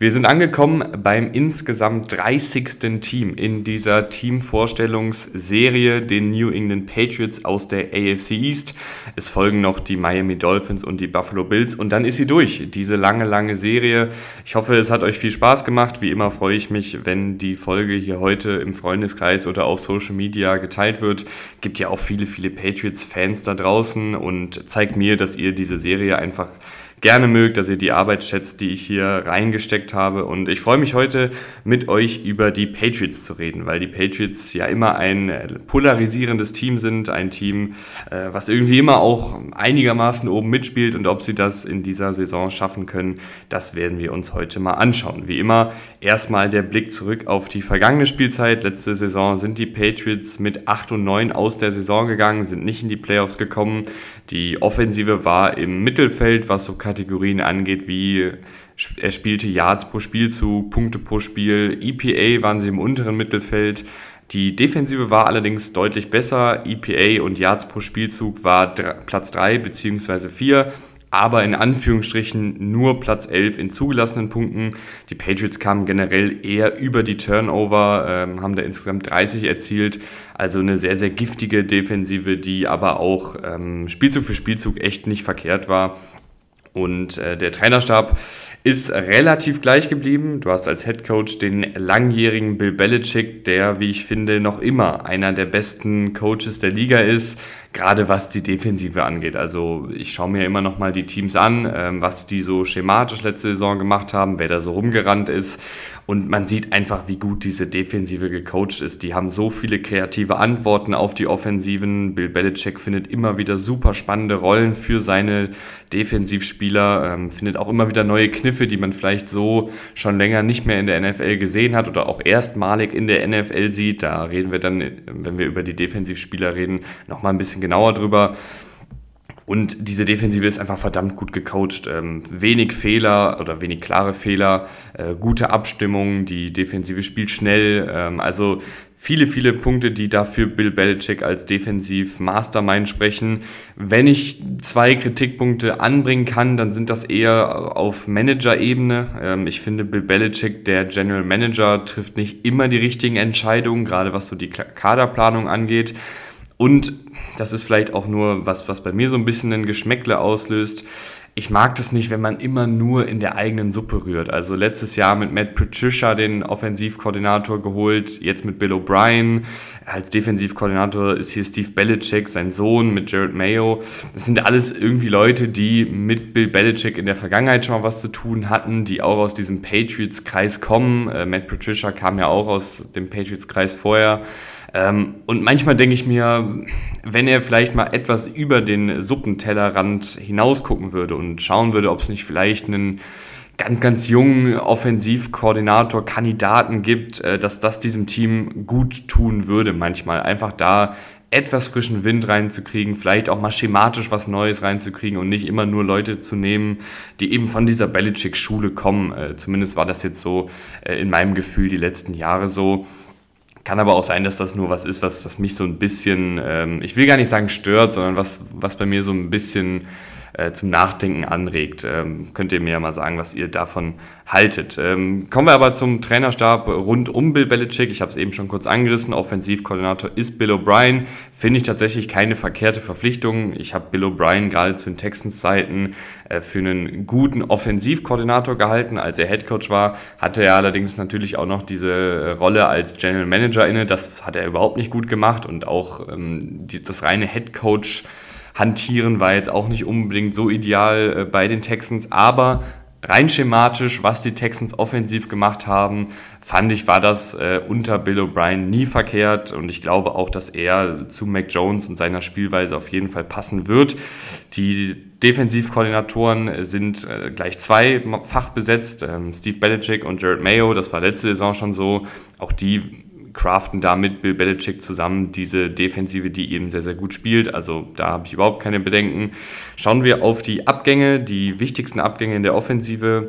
Wir sind angekommen beim insgesamt 30. Team in dieser Teamvorstellungsserie, den New England Patriots aus der AFC East. Es folgen noch die Miami Dolphins und die Buffalo Bills und dann ist sie durch, diese lange, lange Serie. Ich hoffe, es hat euch viel Spaß gemacht. Wie immer freue ich mich, wenn die Folge hier heute im Freundeskreis oder auf Social Media geteilt wird. Gibt ja auch viele, viele Patriots-Fans da draußen und zeigt mir, dass ihr diese Serie einfach gerne mögt, dass ihr die Arbeit schätzt, die ich hier reingesteckt habe. Und ich freue mich heute mit euch über die Patriots zu reden, weil die Patriots ja immer ein polarisierendes Team sind, ein Team, äh, was irgendwie immer auch einigermaßen oben mitspielt. Und ob sie das in dieser Saison schaffen können, das werden wir uns heute mal anschauen. Wie immer erstmal der Blick zurück auf die vergangene Spielzeit. Letzte Saison sind die Patriots mit 8 und 9 aus der Saison gegangen, sind nicht in die Playoffs gekommen. Die Offensive war im Mittelfeld, was so Kategorien angeht, wie er spielte Yards pro Spielzug, Punkte pro Spiel. EPA waren sie im unteren Mittelfeld. Die Defensive war allerdings deutlich besser. EPA und Yards pro Spielzug war Platz 3 bzw. 4 aber in Anführungsstrichen nur Platz 11 in zugelassenen Punkten. Die Patriots kamen generell eher über die Turnover, ähm, haben da insgesamt 30 erzielt. Also eine sehr, sehr giftige Defensive, die aber auch ähm, Spielzug für Spielzug echt nicht verkehrt war. Und äh, der Trainerstab ist relativ gleich geblieben. Du hast als Head Coach den langjährigen Bill Belichick, der, wie ich finde, noch immer einer der besten Coaches der Liga ist gerade was die Defensive angeht. Also ich schaue mir immer noch mal die Teams an, ähm, was die so schematisch letzte Saison gemacht haben, wer da so rumgerannt ist. Und man sieht einfach, wie gut diese Defensive gecoacht ist. Die haben so viele kreative Antworten auf die Offensiven. Bill Belichick findet immer wieder super spannende Rollen für seine Defensivspieler, ähm, findet auch immer wieder neue Kniffe, die man vielleicht so schon länger nicht mehr in der NFL gesehen hat oder auch erstmalig in der NFL sieht. Da reden wir dann, wenn wir über die Defensivspieler reden, noch mal ein bisschen genauer drüber. Und diese Defensive ist einfach verdammt gut gecoacht. Ähm, wenig Fehler oder wenig klare Fehler, äh, gute Abstimmung, die Defensive spielt schnell. Ähm, also viele, viele Punkte, die dafür Bill Belichick als Defensiv-Mastermind sprechen. Wenn ich zwei Kritikpunkte anbringen kann, dann sind das eher auf Manager-Ebene. Ähm, ich finde, Bill Belichick, der General Manager, trifft nicht immer die richtigen Entscheidungen, gerade was so die Kaderplanung angeht. Und das ist vielleicht auch nur was, was bei mir so ein bisschen ein Geschmäckle auslöst. Ich mag das nicht, wenn man immer nur in der eigenen Suppe rührt. Also letztes Jahr mit Matt Patricia den Offensivkoordinator geholt, jetzt mit Bill O'Brien. Als Defensivkoordinator ist hier Steve Belichick, sein Sohn mit Jared Mayo. Das sind alles irgendwie Leute, die mit Bill Belichick in der Vergangenheit schon mal was zu tun hatten, die auch aus diesem Patriots-Kreis kommen. Äh, Matt Patricia kam ja auch aus dem Patriots-Kreis vorher. Ähm, und manchmal denke ich mir, wenn er vielleicht mal etwas über den Suppentellerrand hinausgucken würde und schauen würde, ob es nicht vielleicht einen ganz, ganz jungen Offensivkoordinator, Kandidaten gibt, äh, dass das diesem Team gut tun würde manchmal. Einfach da etwas frischen Wind reinzukriegen, vielleicht auch mal schematisch was Neues reinzukriegen und nicht immer nur Leute zu nehmen, die eben von dieser Belichick-Schule kommen. Äh, zumindest war das jetzt so äh, in meinem Gefühl die letzten Jahre so. Kann aber auch sein, dass das nur was ist, was, was mich so ein bisschen, ähm, ich will gar nicht sagen stört, sondern was, was bei mir so ein bisschen äh, zum Nachdenken anregt. Ähm, könnt ihr mir ja mal sagen, was ihr davon haltet. Ähm, kommen wir aber zum Trainerstab rund um Bill Belichick. Ich habe es eben schon kurz angerissen. Offensivkoordinator ist Bill O'Brien. Finde ich tatsächlich keine verkehrte Verpflichtung. Ich habe Bill O'Brien gerade zu den Texans-Zeiten äh, für einen guten Offensivkoordinator gehalten. Als er Headcoach war, hatte er allerdings natürlich auch noch diese äh, Rolle als General Manager inne. Das hat er überhaupt nicht gut gemacht und auch ähm, die, das reine Headcoach hantieren war jetzt auch nicht unbedingt so ideal äh, bei den Texans, aber rein schematisch, was die Texans offensiv gemacht haben, fand ich, war das äh, unter Bill O'Brien nie verkehrt und ich glaube auch, dass er zu Mac Jones und seiner Spielweise auf jeden Fall passen wird. Die Defensivkoordinatoren sind äh, gleich zweifach besetzt, ähm, Steve Belichick und Jared Mayo, das war letzte Saison schon so. Auch die craften da mit Bill Belichick zusammen diese Defensive, die eben sehr, sehr gut spielt. Also da habe ich überhaupt keine Bedenken. Schauen wir auf die Abgänge, die wichtigsten Abgänge in der Offensive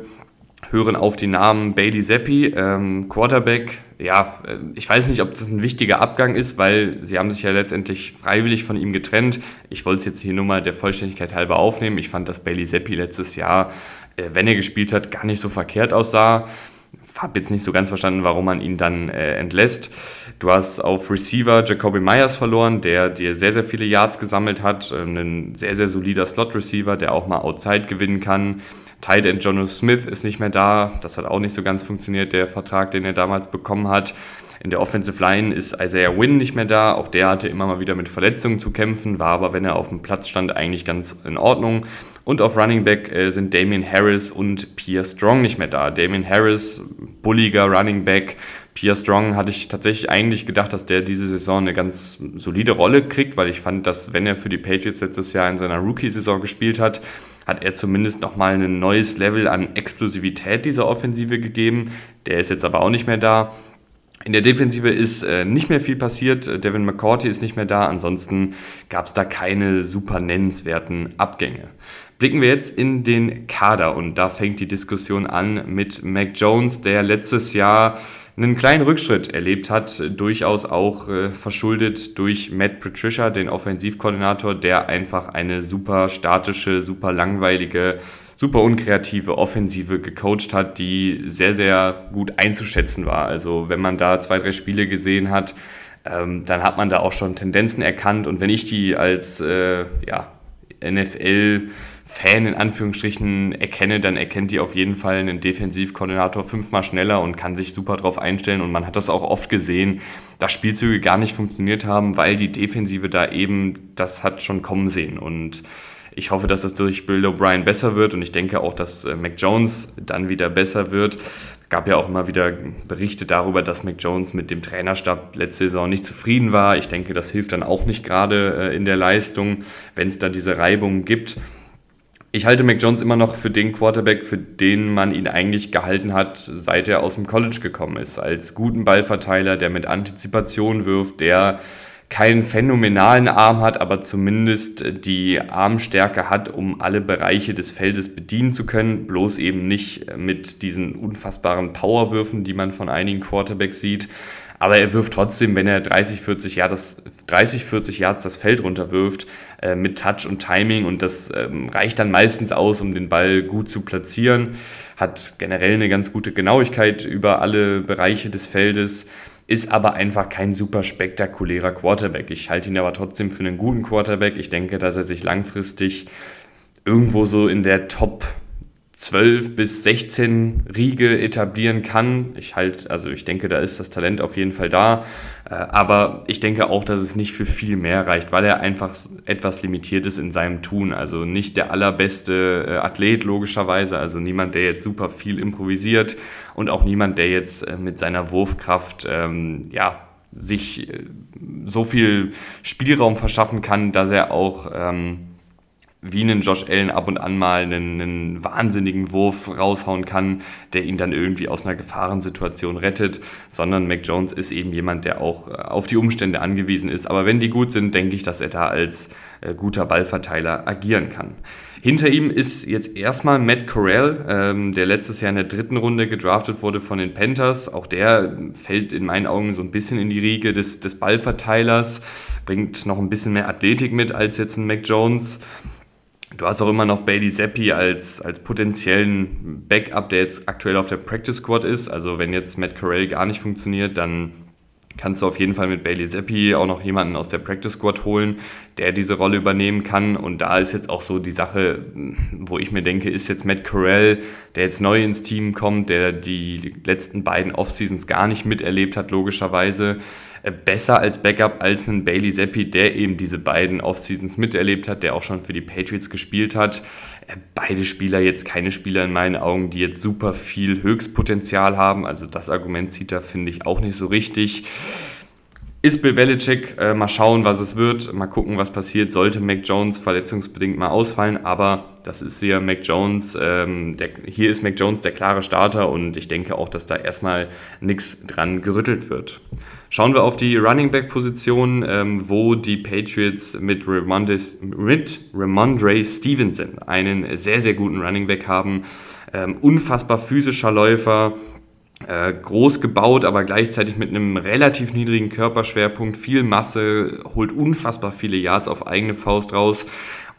hören auf die Namen Bailey Zappi, ähm, Quarterback. Ja, äh, ich weiß nicht, ob das ein wichtiger Abgang ist, weil sie haben sich ja letztendlich freiwillig von ihm getrennt. Ich wollte es jetzt hier nur mal der Vollständigkeit halber aufnehmen. Ich fand, dass Bailey Zappi letztes Jahr, äh, wenn er gespielt hat, gar nicht so verkehrt aussah. Hab jetzt nicht so ganz verstanden, warum man ihn dann äh, entlässt. Du hast auf Receiver Jacoby Myers verloren, der dir sehr, sehr viele Yards gesammelt hat. Ähm, ein sehr, sehr solider Slot-Receiver, der auch mal Outside gewinnen kann. Tight End Jono Smith ist nicht mehr da. Das hat auch nicht so ganz funktioniert, der Vertrag, den er damals bekommen hat. In der Offensive Line ist Isaiah Wynn nicht mehr da. Auch der hatte immer mal wieder mit Verletzungen zu kämpfen, war aber, wenn er auf dem Platz stand, eigentlich ganz in Ordnung. Und auf Running Back äh, sind Damian Harris und Pierre Strong nicht mehr da. Damian Harris, bulliger Running Back. Pierre Strong hatte ich tatsächlich eigentlich gedacht, dass der diese Saison eine ganz solide Rolle kriegt, weil ich fand, dass wenn er für die Patriots letztes Jahr in seiner Rookie-Saison gespielt hat, hat er zumindest nochmal ein neues Level an Explosivität dieser Offensive gegeben. Der ist jetzt aber auch nicht mehr da. In der Defensive ist äh, nicht mehr viel passiert. Devin McCourty ist nicht mehr da. Ansonsten gab es da keine super nennenswerten Abgänge. Blicken wir jetzt in den Kader und da fängt die Diskussion an mit Mac Jones, der letztes Jahr einen kleinen Rückschritt erlebt hat, durchaus auch äh, verschuldet durch Matt Patricia, den Offensivkoordinator, der einfach eine super statische, super langweilige, super unkreative Offensive gecoacht hat, die sehr, sehr gut einzuschätzen war. Also wenn man da zwei, drei Spiele gesehen hat, ähm, dann hat man da auch schon Tendenzen erkannt. Und wenn ich die als äh, ja, NFL Fan in Anführungsstrichen erkenne, dann erkennt die auf jeden Fall einen Defensivkoordinator fünfmal schneller und kann sich super drauf einstellen. Und man hat das auch oft gesehen, dass Spielzüge gar nicht funktioniert haben, weil die Defensive da eben das hat schon kommen sehen. Und ich hoffe, dass es durch Bill O'Brien besser wird und ich denke auch, dass äh, Mac Jones dann wieder besser wird. Gab ja auch immer wieder Berichte darüber, dass Mac Jones mit dem Trainerstab letzte Saison nicht zufrieden war. Ich denke, das hilft dann auch nicht gerade äh, in der Leistung, wenn es da diese Reibungen gibt ich halte Mac Jones immer noch für den Quarterback, für den man ihn eigentlich gehalten hat, seit er aus dem College gekommen ist. Als guten Ballverteiler, der mit Antizipation wirft, der keinen phänomenalen Arm hat, aber zumindest die Armstärke hat, um alle Bereiche des Feldes bedienen zu können, bloß eben nicht mit diesen unfassbaren Powerwürfen, die man von einigen Quarterbacks sieht. Aber er wirft trotzdem, wenn er 30, 40 Yards, 30, 40 Yards das Feld runterwirft, äh, mit Touch und Timing und das ähm, reicht dann meistens aus, um den Ball gut zu platzieren. Hat generell eine ganz gute Genauigkeit über alle Bereiche des Feldes, ist aber einfach kein super spektakulärer Quarterback. Ich halte ihn aber trotzdem für einen guten Quarterback. Ich denke, dass er sich langfristig irgendwo so in der Top 12 bis 16 Riege etablieren kann. Ich halt, also ich denke, da ist das Talent auf jeden Fall da. Äh, aber ich denke auch, dass es nicht für viel mehr reicht, weil er einfach etwas limitiert ist in seinem Tun. Also nicht der allerbeste äh, Athlet, logischerweise. Also niemand, der jetzt super viel improvisiert und auch niemand, der jetzt äh, mit seiner Wurfkraft, ähm, ja, sich so viel Spielraum verschaffen kann, dass er auch, ähm, wie einen Josh Allen ab und an mal einen, einen, wahnsinnigen Wurf raushauen kann, der ihn dann irgendwie aus einer Gefahrensituation rettet, sondern Mac Jones ist eben jemand, der auch äh, auf die Umstände angewiesen ist. Aber wenn die gut sind, denke ich, dass er da als äh, guter Ballverteiler agieren kann. Hinter ihm ist jetzt erstmal Matt Corral, ähm, der letztes Jahr in der dritten Runde gedraftet wurde von den Panthers. Auch der fällt in meinen Augen so ein bisschen in die Riege des, des Ballverteilers, bringt noch ein bisschen mehr Athletik mit als jetzt ein Mac Jones. Du hast auch immer noch Bailey Zappi als, als potenziellen Backup, der jetzt aktuell auf der Practice Squad ist. Also wenn jetzt Matt Corral gar nicht funktioniert, dann kannst du auf jeden Fall mit Bailey Zappi auch noch jemanden aus der Practice Squad holen, der diese Rolle übernehmen kann. Und da ist jetzt auch so die Sache, wo ich mir denke, ist jetzt Matt Corral, der jetzt neu ins Team kommt, der die letzten beiden Off-Seasons gar nicht miterlebt hat, logischerweise besser als Backup als ein Bailey Zappi, der eben diese beiden Off-Seasons miterlebt hat, der auch schon für die Patriots gespielt hat. Äh, beide Spieler jetzt keine Spieler in meinen Augen, die jetzt super viel Höchstpotenzial haben. Also das Argument zieht da, finde ich, auch nicht so richtig. Ist Bill Belichick. Äh, mal schauen, was es wird. Mal gucken, was passiert. Sollte Mac Jones verletzungsbedingt mal ausfallen. Aber das ist hier Mac Jones. Ähm, der, hier ist Mac Jones der klare Starter. Und ich denke auch, dass da erstmal nichts dran gerüttelt wird. Schauen wir auf die Running Back Position, ähm, wo die Patriots mit Ramondre, mit Ramondre Stevenson einen sehr, sehr guten Running Back haben. Ähm, unfassbar physischer Läufer, groß gebaut, aber gleichzeitig mit einem relativ niedrigen Körperschwerpunkt, viel Masse, holt unfassbar viele Yards auf eigene Faust raus.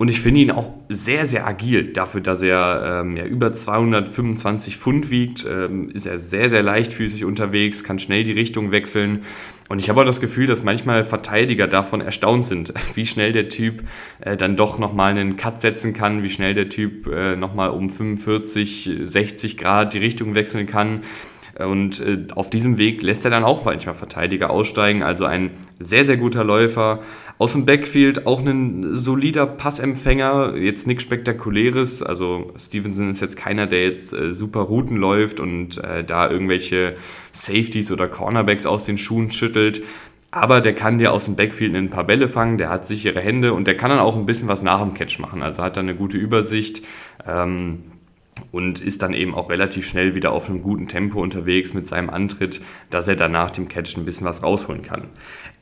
Und ich finde ihn auch sehr, sehr agil. Dafür, dass er ähm, ja, über 225 Pfund wiegt, ähm, ist er sehr, sehr leichtfüßig unterwegs, kann schnell die Richtung wechseln. Und ich habe auch das Gefühl, dass manchmal Verteidiger davon erstaunt sind, wie schnell der Typ äh, dann doch nochmal einen Cut setzen kann, wie schnell der Typ äh, nochmal um 45, 60 Grad die Richtung wechseln kann. Und äh, auf diesem Weg lässt er dann auch manchmal Verteidiger aussteigen. Also ein sehr, sehr guter Läufer. Aus dem Backfield auch ein solider Passempfänger. Jetzt nichts Spektakuläres. Also Stevenson ist jetzt keiner, der jetzt äh, super Routen läuft und äh, da irgendwelche Safeties oder Cornerbacks aus den Schuhen schüttelt. Aber der kann dir aus dem Backfield ein paar Bälle fangen, der hat sichere Hände und der kann dann auch ein bisschen was nach dem Catch machen. Also hat er eine gute Übersicht. Ähm, und ist dann eben auch relativ schnell wieder auf einem guten Tempo unterwegs mit seinem Antritt, dass er danach dem Catch ein bisschen was rausholen kann.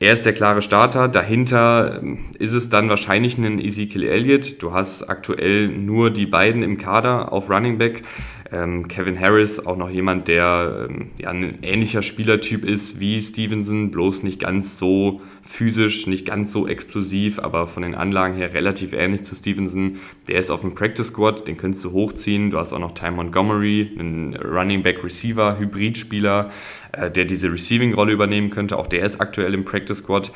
Er ist der klare Starter. Dahinter ähm, ist es dann wahrscheinlich ein Ezekiel Elliott. Du hast aktuell nur die beiden im Kader auf Running Back. Ähm, Kevin Harris, auch noch jemand, der ähm, ja, ein ähnlicher Spielertyp ist wie Stevenson, bloß nicht ganz so physisch, nicht ganz so explosiv, aber von den Anlagen her relativ ähnlich zu Stevenson. Der ist auf dem Practice Squad, den könntest du hochziehen. Du hast auch noch Ty Montgomery, einen Running Back Receiver, Hybridspieler, äh, der diese Receiving-Rolle übernehmen könnte. Auch der ist aktuell im Practice Squad.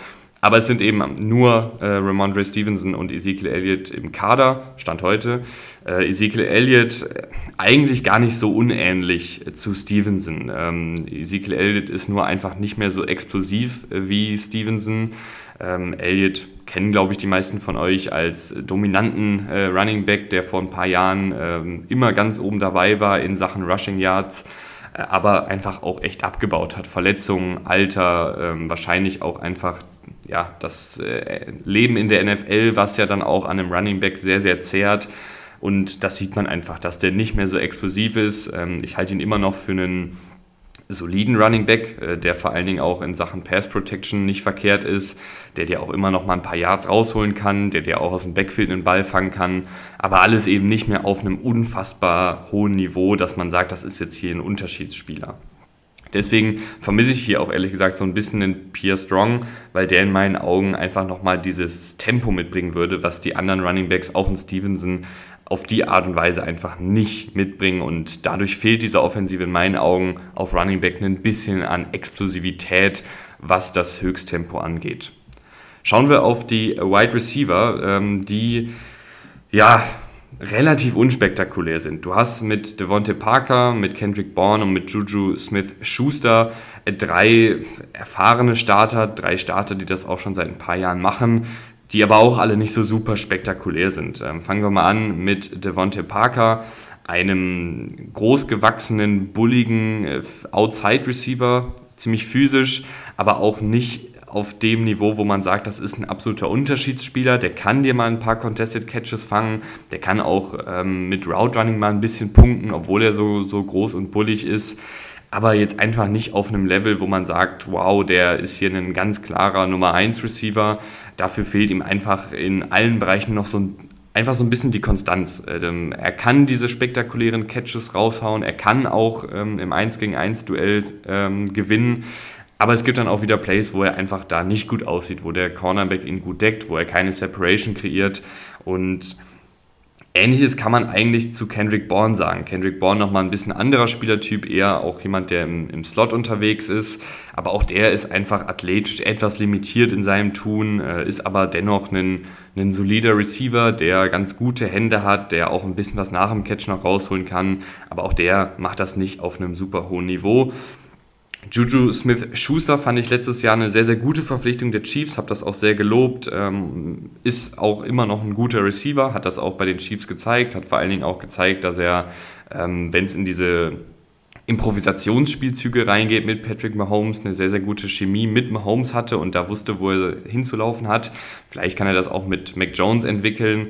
Aber es sind eben nur äh, Ramondre Stevenson und Ezekiel Elliott im Kader, Stand heute. Äh, Ezekiel Elliott äh, eigentlich gar nicht so unähnlich zu Stevenson. Ähm, Ezekiel Elliott ist nur einfach nicht mehr so explosiv äh, wie Stevenson. Ähm, Elliott kennen, glaube ich, die meisten von euch als dominanten äh, Running Back, der vor ein paar Jahren ähm, immer ganz oben dabei war in Sachen Rushing Yards äh, aber einfach auch echt abgebaut hat. Verletzungen, Alter, ähm, wahrscheinlich auch einfach ja, das äh, Leben in der NFL, was ja dann auch an einem Running Back sehr, sehr zehrt. Und das sieht man einfach, dass der nicht mehr so explosiv ist. Ähm, ich halte ihn immer noch für einen soliden Running Back, äh, der vor allen Dingen auch in Sachen Pass Protection nicht verkehrt ist, der dir auch immer noch mal ein paar Yards rausholen kann, der dir auch aus dem Backfield einen Ball fangen kann, aber alles eben nicht mehr auf einem unfassbar hohen Niveau, dass man sagt, das ist jetzt hier ein Unterschiedsspieler. Deswegen vermisse ich hier auch ehrlich gesagt so ein bisschen den Pierre Strong, weil der in meinen Augen einfach nochmal dieses Tempo mitbringen würde, was die anderen Running Backs, auch in Stevenson, auf die Art und Weise einfach nicht mitbringen und dadurch fehlt dieser Offensive in meinen Augen auf Running Back ein bisschen an Explosivität, was das Höchsttempo angeht. Schauen wir auf die Wide Receiver, ähm, die ja relativ unspektakulär sind. Du hast mit Devonte Parker, mit Kendrick Bourne und mit Juju Smith-Schuster äh, drei erfahrene Starter, drei Starter, die das auch schon seit ein paar Jahren machen, die aber auch alle nicht so super spektakulär sind. Ähm, fangen wir mal an mit Devonte Parker, einem großgewachsenen, bulligen äh, Outside-Receiver, ziemlich physisch, aber auch nicht auf dem Niveau, wo man sagt, das ist ein absoluter Unterschiedsspieler, der kann dir mal ein paar Contested Catches fangen, der kann auch ähm, mit Route Running mal ein bisschen punkten, obwohl er so, so groß und bullig ist. Aber jetzt einfach nicht auf einem Level, wo man sagt, wow, der ist hier ein ganz klarer Nummer 1 Receiver. Dafür fehlt ihm einfach in allen Bereichen noch so ein einfach so ein bisschen die Konstanz. Ähm, er kann diese spektakulären Catches raushauen, er kann auch ähm, im 1 gegen 1 Duell ähm, gewinnen, aber es gibt dann auch wieder Plays, wo er einfach da nicht gut aussieht, wo der Cornerback ihn gut deckt, wo er keine Separation kreiert. Und ähnliches kann man eigentlich zu Kendrick Bourne sagen. Kendrick Bourne nochmal ein bisschen anderer Spielertyp, eher auch jemand, der im, im, Slot unterwegs ist. Aber auch der ist einfach athletisch etwas limitiert in seinem Tun, äh, ist aber dennoch ein, ein solider Receiver, der ganz gute Hände hat, der auch ein bisschen was nach dem Catch noch rausholen kann. Aber auch der macht das nicht auf einem super hohen Niveau. Juju Smith-Schuster fand ich letztes Jahr eine sehr, sehr gute Verpflichtung der Chiefs, habe das auch sehr gelobt, ähm, ist auch immer noch ein guter Receiver, hat das auch bei den Chiefs gezeigt, hat vor allen Dingen auch gezeigt, dass er, ähm, wenn es in diese Improvisationsspielzüge reingeht mit Patrick Mahomes, eine sehr, sehr gute Chemie mit Mahomes hatte und da wusste, wo er hinzulaufen hat. Vielleicht kann er das auch mit Mac Jones entwickeln.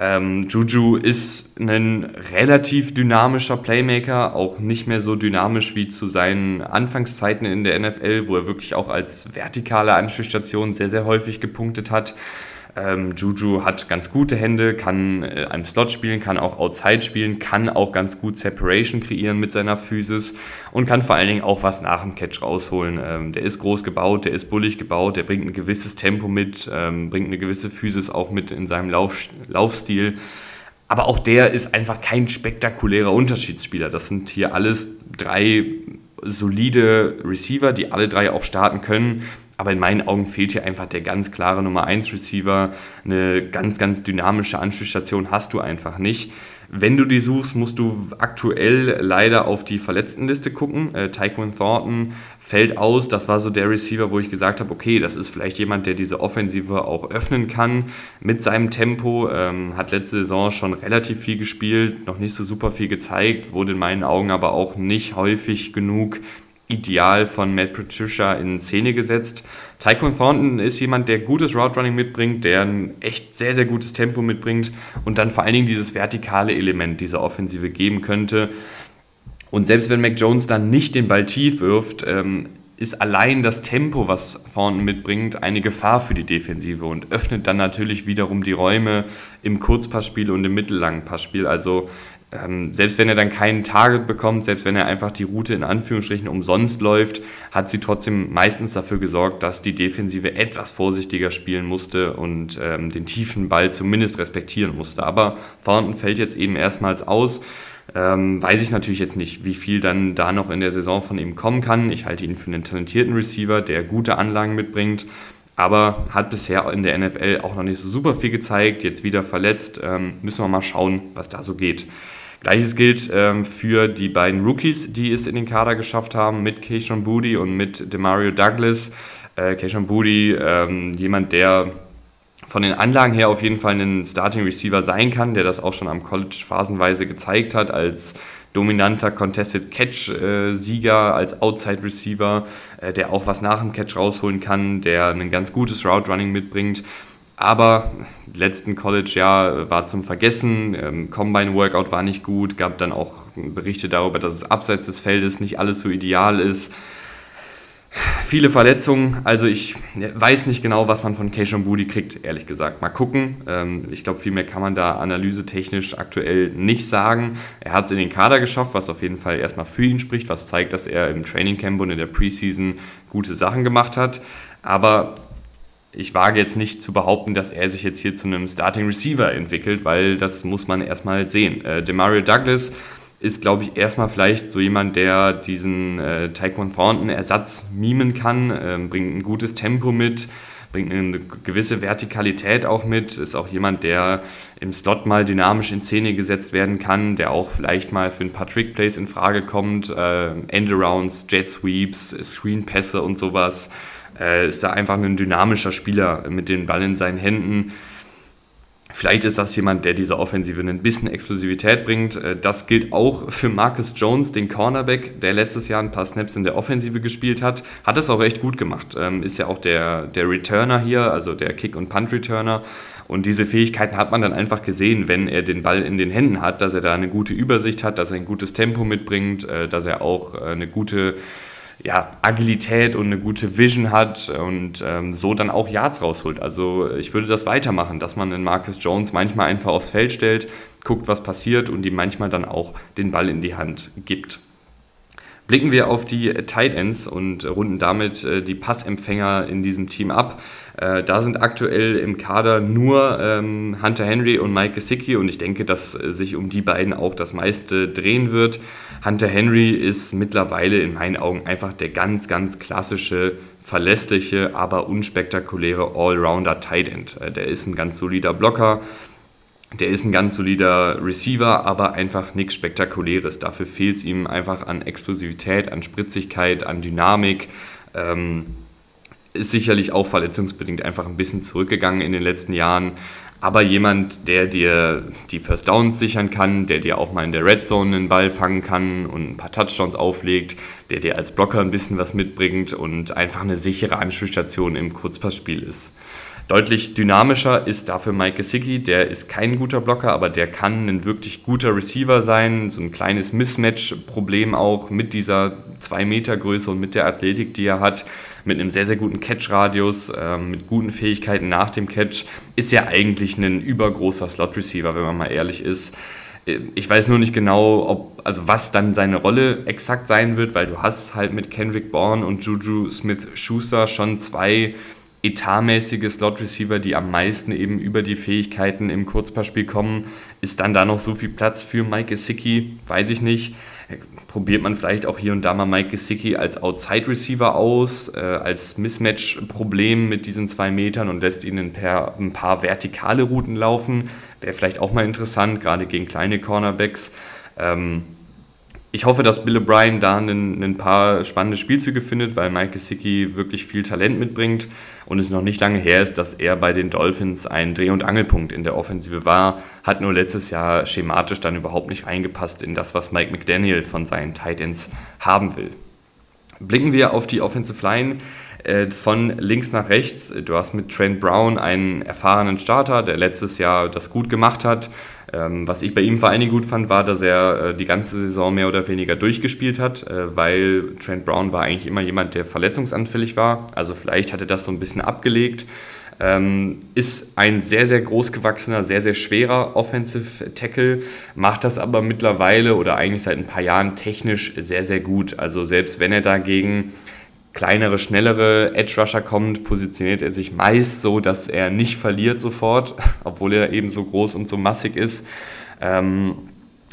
Ähm, Juju ist ein relativ dynamischer Playmaker, auch nicht mehr so dynamisch wie zu seinen Anfangszeiten in der NFL, wo er wirklich auch als vertikale Anschlussstation sehr, sehr häufig gepunktet hat. Ähm, Juju hat ganz gute Hände, kann äh, einem Slot spielen, kann auch Outside spielen, kann auch ganz gut Separation kreieren mit seiner Physis und kann vor allen Dingen auch was nach dem Catch rausholen. Ähm, der ist groß gebaut, der ist bullig gebaut, der bringt ein gewisses Tempo mit, ähm, bringt eine gewisse Physis auch mit in seinem Lauf, Laufstil. Aber auch der ist einfach kein spektakulärer Unterschiedsspieler. Das sind hier alles drei solide Receiver, die alle drei auch starten können. Aber in meinen Augen fehlt hier einfach der ganz klare Nummer 1 Receiver. Eine ganz, ganz dynamische Anschlussstation hast du einfach nicht. Wenn du die suchst, musst du aktuell leider auf die Verletztenliste gucken. Äh, Tyquan Thornton fällt aus. Das war so der Receiver, wo ich gesagt habe, okay, das ist vielleicht jemand, der diese Offensive auch öffnen kann mit seinem Tempo. Ähm, hat letzte Saison schon relativ viel gespielt, noch nicht so super viel gezeigt, wurde in meinen Augen aber auch nicht häufig genug Ideal von Matt Patricia in Szene gesetzt. Tyquan Thornton ist jemand, der gutes Route Running mitbringt, der ein echt sehr, sehr gutes Tempo mitbringt und dann vor allen Dingen dieses vertikale Element dieser Offensive geben könnte. Und selbst wenn Mac Jones dann nicht den Ball tief wirft, ähm, ist allein das Tempo, was Thornton mitbringt, eine Gefahr für die Defensive und öffnet dann natürlich wiederum die Räume im Kurzpassspiel und im mittellangen Passspiel. Also ähm, selbst wenn er dann keinen Target bekommt, selbst wenn er einfach die Route in Anführungsstrichen umsonst läuft, hat sie trotzdem meistens dafür gesorgt, dass die Defensive etwas vorsichtiger spielen musste und ähm, den tiefen Ball zumindest respektieren musste. Aber Thornton fällt jetzt eben erstmals aus. Ähm, weiß ich natürlich jetzt nicht, wie viel dann da noch in der Saison von ihm kommen kann. Ich halte ihn für einen talentierten Receiver, der gute Anlagen mitbringt, aber hat bisher in der NFL auch noch nicht so super viel gezeigt. Jetzt wieder verletzt. Ähm, müssen wir mal schauen, was da so geht. Gleiches gilt ähm, für die beiden Rookies, die es in den Kader geschafft haben, mit Keishon Booty und mit Demario Douglas. Äh, Keishon Booty, ähm, jemand, der von den Anlagen her auf jeden Fall ein Starting Receiver sein kann, der das auch schon am College phasenweise gezeigt hat, als dominanter Contested Catch-Sieger, äh, als Outside Receiver, äh, der auch was nach dem Catch rausholen kann, der ein ganz gutes Route Running mitbringt. Aber letzten College-Jahr war zum Vergessen. Ähm, Combine-Workout war nicht gut. Gab dann auch Berichte darüber, dass es abseits des Feldes nicht alles so ideal ist. Viele Verletzungen. Also ich weiß nicht genau, was man von Keishon Booty kriegt, ehrlich gesagt. Mal gucken. Ähm, ich glaube, viel mehr kann man da analysetechnisch aktuell nicht sagen. Er hat es in den Kader geschafft, was auf jeden Fall erstmal für ihn spricht, was zeigt, dass er im Training Camp und in der Preseason gute Sachen gemacht hat. Aber ich wage jetzt nicht zu behaupten, dass er sich jetzt hier zu einem Starting Receiver entwickelt, weil das muss man erstmal sehen. Äh, Demario Douglas ist, glaube ich, erstmal vielleicht so jemand, der diesen äh, Taekwon Thornton Ersatz mimen kann, äh, bringt ein gutes Tempo mit, bringt eine gewisse Vertikalität auch mit, ist auch jemand, der im Slot mal dynamisch in Szene gesetzt werden kann, der auch vielleicht mal für ein paar Trick-Plays in Frage kommt, äh, Endarounds, Jet Sweeps, Screen-Pässe und sowas äh, ist da einfach ein dynamischer Spieler mit dem Ball in seinen Händen. Vielleicht ist das jemand, der diese Offensive ein bisschen Explosivität bringt. Äh, das gilt auch für Marcus Jones, den Cornerback, der letztes Jahr ein paar Snaps in der Offensive gespielt hat. Hat es auch recht gut gemacht. Ähm, ist ja auch der, der Returner hier, also der Kick- und Punt-Returner. Und diese Fähigkeiten hat man dann einfach gesehen, wenn er den Ball in den Händen hat, dass er da eine gute Übersicht hat, dass er ein gutes Tempo mitbringt, äh, dass er auch eine gute ja, Agilität und eine gute Vision hat und ähm, so dann auch Yards rausholt. Also ich würde das weitermachen, dass man den Marcus Jones manchmal einfach aufs Feld stellt, guckt, was passiert und ihm manchmal dann auch den Ball in die Hand gibt. Blicken wir auf die Tight Ends und runden damit äh, die Passempfänger in diesem Team ab. Äh, da sind aktuell im Kader nur ähm, Hunter Henry und Mike Gesicki und ich denke, dass sich um die beiden auch das meiste drehen wird. Hunter Henry ist mittlerweile in meinen Augen einfach der ganz, ganz klassische, verlässliche, aber unspektakuläre Allrounder Tight End. Äh, der ist ein ganz solider Blocker der ist ein ganz solider Receiver, aber einfach nichts Spektakuläres. Dafür fehlt es ihm einfach an Explosivität, an Spritzigkeit, an Dynamik. Ähm, ist sicherlich auch verletzungsbedingt einfach ein bisschen zurückgegangen in den letzten Jahren. aber jemand, der dir die First Downs sichern kann, der dir auch mal in der Red Zone einen Ball fangen kann und ein paar Touchdowns auflegt, der dir als Blocker ein bisschen was mitbringt und einfach eine sichere Anschlussstation im Kurzpassspiel ist. Deutlich dynamischer ist dafür Mike Gesicki. Der ist kein guter Blocker, aber der kann ein wirklich guter Receiver sein. So ein kleines Mismatch-Problem auch mit dieser 2-Meter-Größe und mit der Athletik, die er hat. Mit einem sehr, sehr guten Catch-Radius, äh, mit guten Fähigkeiten nach dem Catch. Ist ja eigentlich ein übergroßer Slot-Receiver, wenn man mal ehrlich ist. Ich weiß nur nicht genau, ob, also was dann seine Rolle exakt sein wird, weil du hast halt mit Kendrick Bourne und Juju Smith-Schuster schon zwei etatmäßige Slot-Receiver, die am meisten eben über die Fähigkeiten im Kurzpassspiel kommen. Ist dann da noch so viel Platz für Mike Gesicki? Weiß ich nicht. Probiert man vielleicht auch hier und da mal Mike Gesicki als Outside-Receiver aus, äh, als Mismatch-Problem mit diesen zwei Metern und lässt ihn ein paar, ein paar vertikale Routen laufen. Wäre vielleicht auch mal interessant, gerade gegen kleine Cornerbacks. Ähm, ich hoffe, dass Bill O'Brien da ein, paar spannende Spielzüge findet, weil Mike Gesicki wirklich viel Talent mitbringt und es noch nicht lange her ist, dass er bei den Dolphins ein Dreh- und Angelpunkt in der Offensive war, hat nur letztes Jahr schematisch dann überhaupt nicht reingepasst in das, was Mike McDaniel von seinen Titans haben will. Blicken wir auf die Offensive Line äh, von links nach rechts. Du hast mit Trent Brown einen erfahrenen Starter, der letztes Jahr das gut gemacht hat. Ähm, was ich bei ihm vor allen Dingen gut fand, war, dass er äh, die ganze Saison mehr oder weniger durchgespielt hat, äh, weil Trent Brown war eigentlich immer jemand, der verletzungsanfällig war. Also vielleicht hat er das so ein bisschen abgelegt. Ähm, ist ein sehr, sehr großgewachsener, sehr, sehr schwerer Offensive Tackle, macht das aber mittlerweile oder eigentlich seit ein paar Jahren technisch sehr, sehr gut. Also selbst wenn er dagegen kleinere, schnellere Edge Rusher kommt, positioniert er sich meist so, dass er nicht verliert sofort, obwohl er eben so groß und so massig ist. Ähm,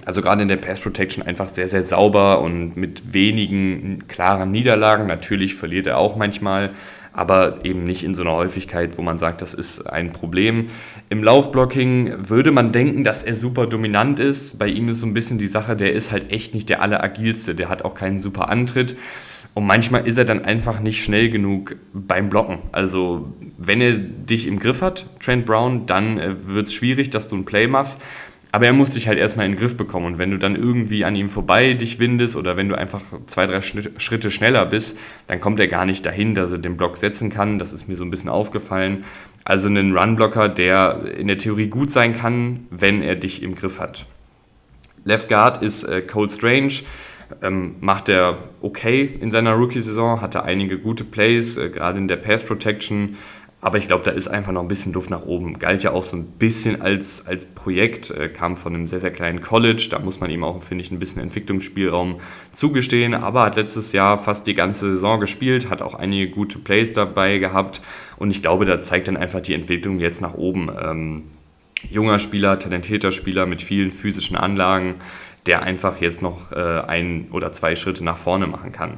also gerade in der Pass Protection einfach sehr, sehr sauber und mit wenigen klaren Niederlagen. Natürlich verliert er auch manchmal, aber eben nicht in so einer Häufigkeit, wo man sagt, das ist ein Problem. Im Laufblocking würde man denken, dass er super dominant ist. Bei ihm ist so ein bisschen die Sache, der ist halt echt nicht der alleragilste, der hat auch keinen super Antritt. Und manchmal ist er dann einfach nicht schnell genug beim Blocken. Also, wenn er dich im Griff hat, Trent Brown, dann äh, wird es schwierig, dass du ein Play machst. Aber er muss dich halt erstmal in den Griff bekommen. Und wenn du dann irgendwie an ihm vorbei dich windest oder wenn du einfach zwei, drei Schritte schneller bist, dann kommt er gar nicht dahin, dass er den Block setzen kann. Das ist mir so ein bisschen aufgefallen. Also ein Runblocker, der in der Theorie gut sein kann, wenn er dich im Griff hat. Left Guard ist äh, Cold Strange ähm, macht er okay in seiner Rookie-Saison, hatte einige gute Plays, äh, gerade in der Pass-Protection. Aber ich glaube, da ist einfach noch ein bisschen Luft nach oben. Galt ja auch so ein bisschen als, als Projekt, äh, kam von einem sehr, sehr kleinen College. Da muss man ihm auch, finde ich, ein bisschen Entwicklungsspielraum zugestehen. Aber hat letztes Jahr fast die ganze Saison gespielt, hat auch einige gute Plays dabei gehabt. Und ich glaube, da zeigt dann einfach die Entwicklung jetzt nach oben. Ähm, junger Spieler, talentierter Spieler mit vielen physischen Anlagen der einfach jetzt noch äh, ein oder zwei Schritte nach vorne machen kann.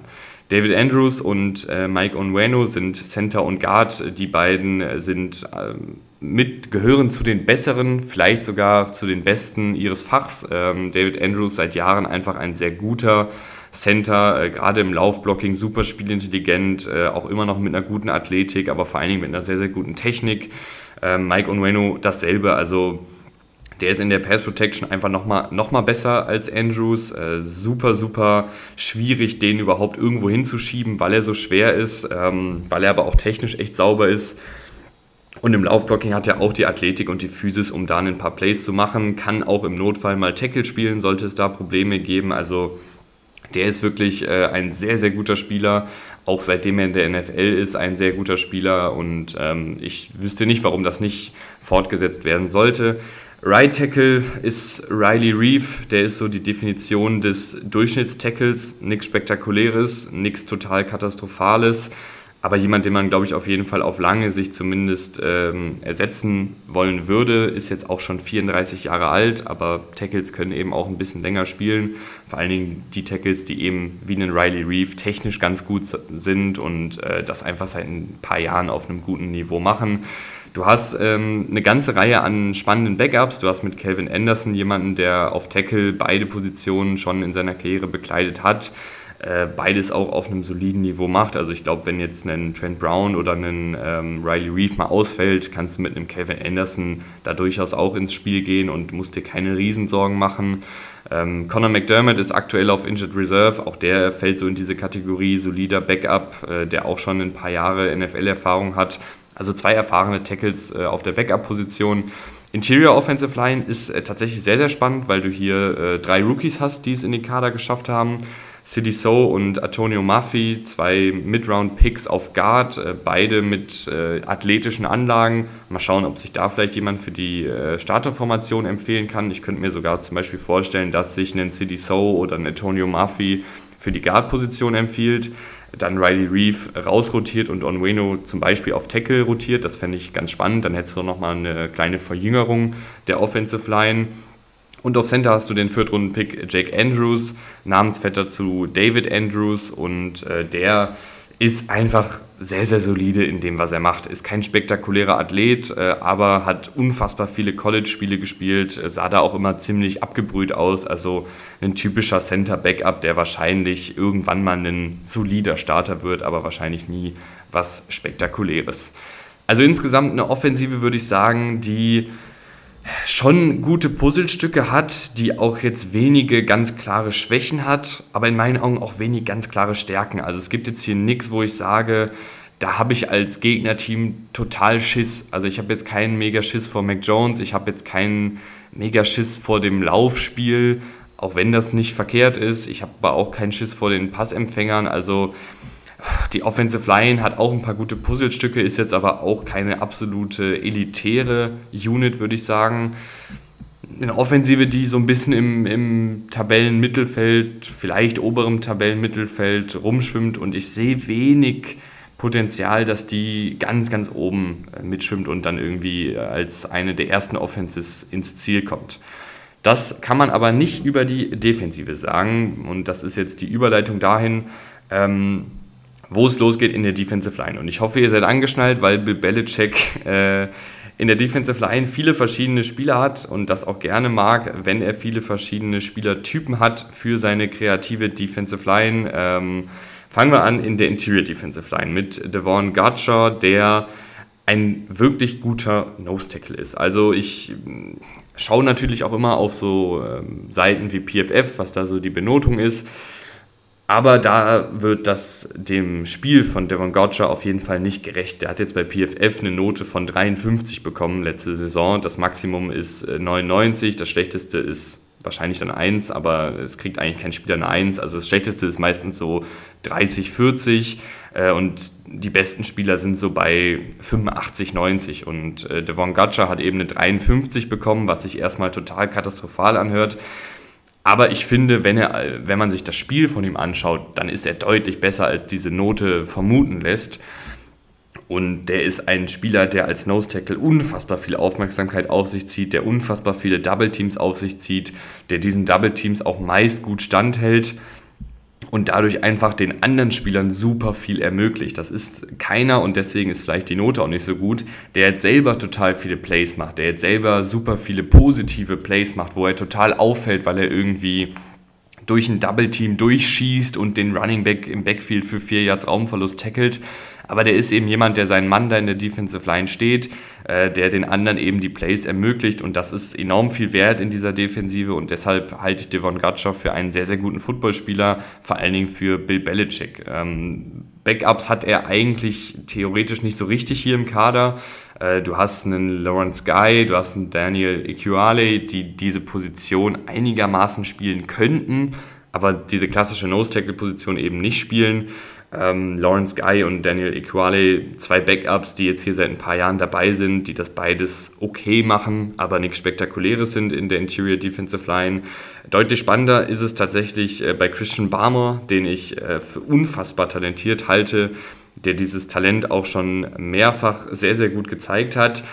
David Andrews und äh, Mike Onwenu sind Center und Guard. Die beiden sind äh, mit, gehören zu den besseren, vielleicht sogar zu den besten ihres Fachs. Ähm, David Andrews seit Jahren einfach ein sehr guter Center, äh, gerade im Laufblocking super spielintelligent, äh, auch immer noch mit einer guten Athletik, aber vor allen Dingen mit einer sehr, sehr guten Technik. Ähm, Mike Onwenu dasselbe, also der ist in der Pass Protection einfach nochmal noch mal besser als Andrews. Äh, super, super schwierig, den überhaupt irgendwo hinzuschieben, weil er so schwer ist, ähm, weil er aber auch technisch echt sauber ist. Und im Laufblocking hat er auch die Athletik und die Physis, um da ein paar Plays zu machen. Kann auch im Notfall mal Tackle spielen, sollte es da Probleme geben. Also der ist wirklich äh, ein sehr, sehr guter Spieler. Auch seitdem er in der NFL ist, ein sehr guter Spieler. Und ähm, ich wüsste nicht, warum das nicht fortgesetzt werden sollte. Right Tackle ist Riley Reeve, der ist so die Definition des Durchschnittstackles, nichts Spektakuläres, nichts total Katastrophales, aber jemand, den man, glaube ich, auf jeden Fall auf lange Sicht zumindest ähm, ersetzen wollen würde, ist jetzt auch schon 34 Jahre alt, aber Tackles können eben auch ein bisschen länger spielen, vor allen Dingen die Tackles, die eben wie einen Riley Reeve technisch ganz gut sind und äh, das einfach seit ein paar Jahren auf einem guten Niveau machen. Du hast ähm, eine ganze Reihe an spannenden Backups. Du hast mit Calvin Anderson jemanden, der auf Tackle beide Positionen schon in seiner Karriere bekleidet hat. Äh, beides auch auf einem soliden Niveau macht. Also ich glaube, wenn jetzt ein Trent Brown oder ein ähm, Riley Reeve mal ausfällt, kannst du mit einem Kevin Anderson da durchaus auch ins Spiel gehen und musst dir keine Riesensorgen machen. Ähm, Conor McDermott ist aktuell auf Injured Reserve, auch der fällt so in diese Kategorie solider Backup, äh, der auch schon ein paar Jahre NFL-Erfahrung hat. Also zwei erfahrene Tackles äh, auf der Backup-Position. Interior Offensive Line ist äh, tatsächlich sehr, sehr spannend, weil du hier äh, drei Rookies hast, die es in die Kader geschafft haben. City So und Antonio Maffi, zwei Mid-Round-Picks auf Guard, äh, beide mit äh, athletischen Anlagen. Mal schauen, ob sich da vielleicht jemand für die äh, Starterformation empfehlen kann. Ich könnte mir sogar zum Beispiel vorstellen, dass sich ein City So oder ein Antonio Maffi für die Guard-Position empfiehlt. Dann Riley Reeve rausrotiert und Onweno zum Beispiel auf Tackle rotiert. Das fände ich ganz spannend. Dann hättest du nochmal eine kleine Verjüngerung der Offensive Line. Und auf Center hast du den Viertrunden-Pick Jake Andrews, Namensvetter zu David Andrews und äh, der ist einfach sehr, sehr solide in dem, was er macht. Ist kein spektakulärer Athlet, äh, aber hat unfassbar viele College-Spiele gespielt, äh, sah da auch immer ziemlich abgebrüht aus. Also ein typischer Center-Backup, der wahrscheinlich irgendwann mal ein solider Starter wird, aber wahrscheinlich nie was Spektakuläres. Also insgesamt eine Offensive, würde ich sagen, die schon gute Puzzlestücke hat, die auch jetzt wenige ganz klare Schwächen hat, aber in meinen Augen auch wenige ganz klare Stärken. Also es gibt jetzt hier nichts, wo ich sage, da habe ich als Gegnerteam total Schiss. Also ich habe jetzt keinen mega Schiss vor Mac Jones, ich habe jetzt keinen mega Schiss vor dem Laufspiel, auch wenn das nicht verkehrt ist. Ich habe aber auch keinen Schiss vor den Passempfängern. Also die Offensive Line hat auch ein paar gute Puzzlestücke, ist jetzt aber auch keine absolute elitäre Unit, würde ich sagen. Eine Offensive, die so ein bisschen im, im Tabellenmittelfeld, vielleicht oberem Tabellenmittelfeld rumschwimmt und ich sehe wenig Potenzial, dass die ganz, ganz oben äh, mitschwimmt und dann irgendwie als eine der ersten Offenses ins Ziel kommt. Das kann man aber nicht über die Defensive sagen und das ist jetzt die Überleitung dahin. Ähm, wo es losgeht in der Defensive Line. Und ich hoffe, ihr seid angeschnallt, weil Bill Belichick äh, in der Defensive Line viele verschiedene Spieler hat und das auch gerne mag, wenn er viele verschiedene Spielertypen hat für seine kreative Defensive Line. Ähm, fangen wir an in der Interior Defensive Line mit Devon Gutcher, der ein wirklich guter Nose Tackle ist. Also ich äh, schaue natürlich auch immer auf so ähm, Seiten wie PFF, was da so die Benotung ist. Aber da wird das dem Spiel von Devon Gotcher auf jeden Fall nicht gerecht. Der hat jetzt bei PFF eine Note von 53 bekommen letzte Saison. Das Maximum ist 99, äh, das schlechteste ist wahrscheinlich dann 1, aber es kriegt eigentlich kein Spieler eine 1. Also das schlechteste ist meistens so 30, 40 äh, und die besten Spieler sind so bei 85, 90 und äh, Devon Gotcher hat eben eine 53 bekommen, was sich erstmal total katastrophal anhört. Aber ich finde, wenn, er, wenn man sich das Spiel von ihm anschaut, dann ist er deutlich besser, als diese Note vermuten lässt. Und der ist ein Spieler, der als Nose Tackle unfassbar viel Aufmerksamkeit auf sich zieht, der unfassbar viele Double Teams auf sich zieht, der diesen Double Teams auch meist gut standhält und dadurch einfach den anderen Spielern super viel ermöglicht. Das ist keiner und deswegen ist vielleicht die Note auch nicht so gut, der jetzt selber total viele Plays macht, der jetzt selber super viele positive Plays macht, wo er total auffällt, weil er irgendwie durch ein Double Team durchschießt und den Running Back im Backfield für vier Yards Raumverlust tackelt aber der ist eben jemand, der seinen Mann da in der Defensive Line steht, äh, der den anderen eben die Plays ermöglicht und das ist enorm viel wert in dieser Defensive und deshalb halte ich Devon Gatschow für einen sehr, sehr guten Footballspieler, vor allen Dingen für Bill Belichick. Ähm, Backups hat er eigentlich theoretisch nicht so richtig hier im Kader. Äh, du hast einen Lawrence Guy, du hast einen Daniel Equale, die diese Position einigermaßen spielen könnten, aber diese klassische Nose-Tackle-Position eben nicht spielen. Ähm, Lawrence Guy und Daniel Equale, zwei Backups, die jetzt hier seit ein paar Jahren dabei sind, die das beides okay machen, aber nichts Spektakuläres sind in der Interior Defensive Line. Deutlich spannender ist es tatsächlich äh, bei Christian Barmer, den ich äh, für unfassbar talentiert halte, der dieses Talent auch schon mehrfach sehr, sehr gut gezeigt hat.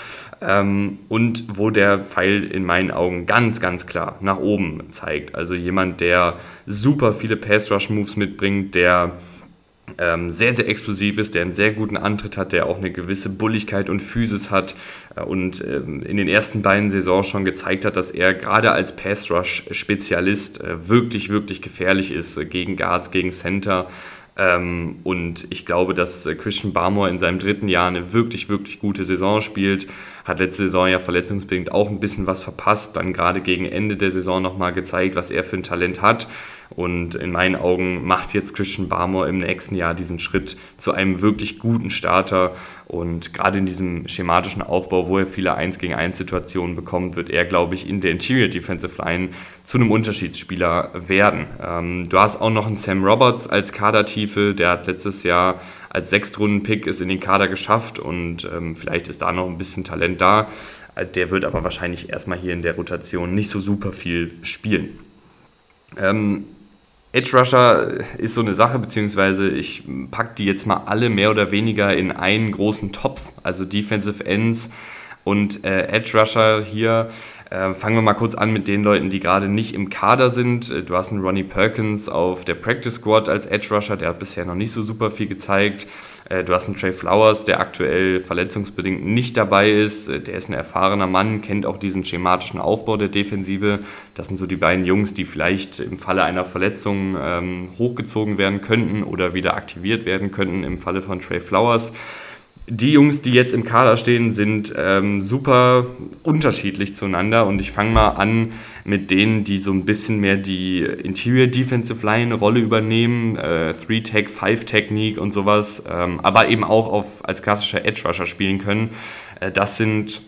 Ähm, und wo der Pfeil in meinen Augen ganz, ganz klar nach oben zeigt. Also jemand, der super viele Pass-Rush-Moves mitbringt, der ähm, sehr, sehr explosiv ist, der einen sehr guten Antritt hat, der auch eine gewisse Bulligkeit und Physis hat äh, und ähm, in den ersten beiden Saisons schon gezeigt hat, dass er gerade als Pass-Rush-Spezialist äh, wirklich, wirklich gefährlich ist äh, gegen Guards, gegen Center. Ähm, und ich glaube, dass äh, Christian Barmore in seinem dritten Jahr eine wirklich, wirklich gute Saison spielt. Hat letzte Saison ja verletzungsbedingt auch ein bisschen was verpasst, dann gerade gegen Ende der Saison nochmal gezeigt, was er für ein Talent hat. Und in meinen Augen macht jetzt Christian Barmore im nächsten Jahr diesen Schritt zu einem wirklich guten Starter. Und gerade in diesem schematischen Aufbau, wo er viele 1 gegen 1 Situationen bekommt, wird er, glaube ich, in der Interior Defensive Line zu einem Unterschiedsspieler werden. Ähm, du hast auch noch einen Sam Roberts als Kadertiefe, der hat letztes Jahr als Sechstrunden-Pick es in den Kader geschafft und ähm, vielleicht ist da noch ein bisschen Talent da. Äh, der wird aber wahrscheinlich erstmal hier in der Rotation nicht so super viel spielen. Ähm, Edge Rusher ist so eine Sache, beziehungsweise ich packe die jetzt mal alle mehr oder weniger in einen großen Topf, also Defensive Ends und äh, Edge Rusher hier. Äh, fangen wir mal kurz an mit den Leuten, die gerade nicht im Kader sind. Äh, du hast einen Ronnie Perkins auf der Practice Squad als Edge Rusher, der hat bisher noch nicht so super viel gezeigt. Äh, du hast einen Trey Flowers, der aktuell verletzungsbedingt nicht dabei ist. Äh, der ist ein erfahrener Mann, kennt auch diesen schematischen Aufbau der Defensive. Das sind so die beiden Jungs, die vielleicht im Falle einer Verletzung ähm, hochgezogen werden könnten oder wieder aktiviert werden könnten im Falle von Trey Flowers die Jungs, die jetzt im Kader stehen, sind ähm, super unterschiedlich zueinander und ich fange mal an mit denen, die so ein bisschen mehr die Interior Defensive Line Rolle übernehmen, äh, Three-Tech, Five-Technik und sowas, ähm, aber eben auch auf, als klassischer Edge Rusher spielen können. Äh, das sind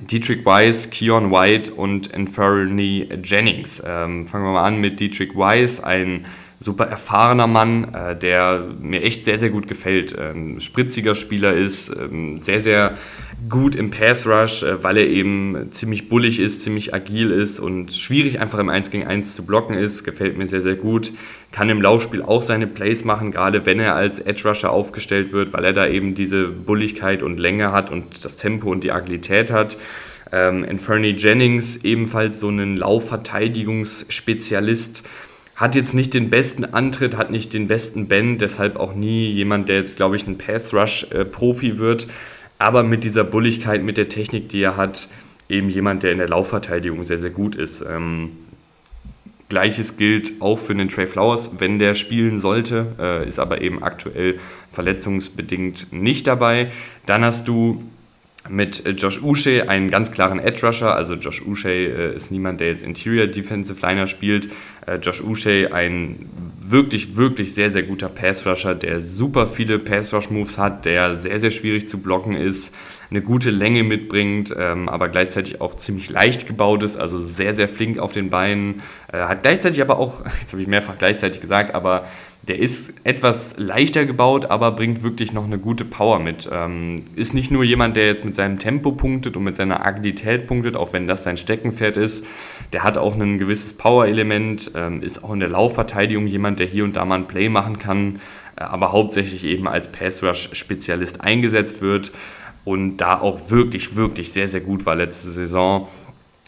Dietrich Weiss, Keon White und Anthony Jennings. Ähm, fangen wir mal an mit Dietrich Weiss, ein super erfahrener Mann, äh, der mir echt sehr, sehr gut gefällt. Ähm, spritziger Spieler ist, ähm, sehr, sehr gut im Pass Rush, äh, weil er eben ziemlich bullig ist, ziemlich agil ist und schwierig einfach im 1 gegen 1 zu blocken ist. Gefällt mir sehr, sehr gut. Kann im Laufspiel auch seine Plays machen, gerade wenn er als Edge Rusher aufgestellt wird, weil er da eben diese Bulligkeit und Länge hat und das Tempo und die Agilität hat. Ähm, Anthony Jennings ebenfalls so ein Laufverteidigungsspezialist hat jetzt nicht den besten Antritt, hat nicht den besten Bend, deshalb auch nie jemand, der jetzt, glaube ich, ein Pass-Rush-Profi äh, wird. Aber mit dieser Bulligkeit, mit der Technik, die er hat, eben jemand, der in der Laufverteidigung sehr, sehr gut ist. Ähm, Gleiches gilt auch für den Trey Flowers, wenn der spielen sollte, äh, ist aber eben aktuell verletzungsbedingt nicht dabei. Dann hast du mit äh, Josh Uche einen ganz klaren Edge Rusher. Also Josh Uche äh, ist niemand, der jetzt Interior Defensive Liner spielt. Äh, Josh Uche ein wirklich, wirklich sehr, sehr guter Pass Rusher, der super viele Pass Rush Moves hat, der sehr, sehr schwierig zu blocken ist, eine gute Länge mitbringt, ähm, aber gleichzeitig auch ziemlich leicht gebaut ist, also sehr, sehr flink auf den Beinen. Äh, hat gleichzeitig aber auch, jetzt habe ich mehrfach gleichzeitig gesagt, aber der ist etwas leichter gebaut, aber bringt wirklich noch eine gute Power mit. Ähm, ist nicht nur jemand, der jetzt mit seinem Tempo punktet und mit seiner Agilität punktet, auch wenn das sein Steckenpferd ist. Der hat auch ein gewisses Power-Element, ähm, ist auch in der Laufverteidigung jemand, der hier und da mal ein Play machen kann, äh, aber hauptsächlich eben als Pass-Rush-Spezialist eingesetzt wird und da auch wirklich, wirklich sehr, sehr gut war letzte Saison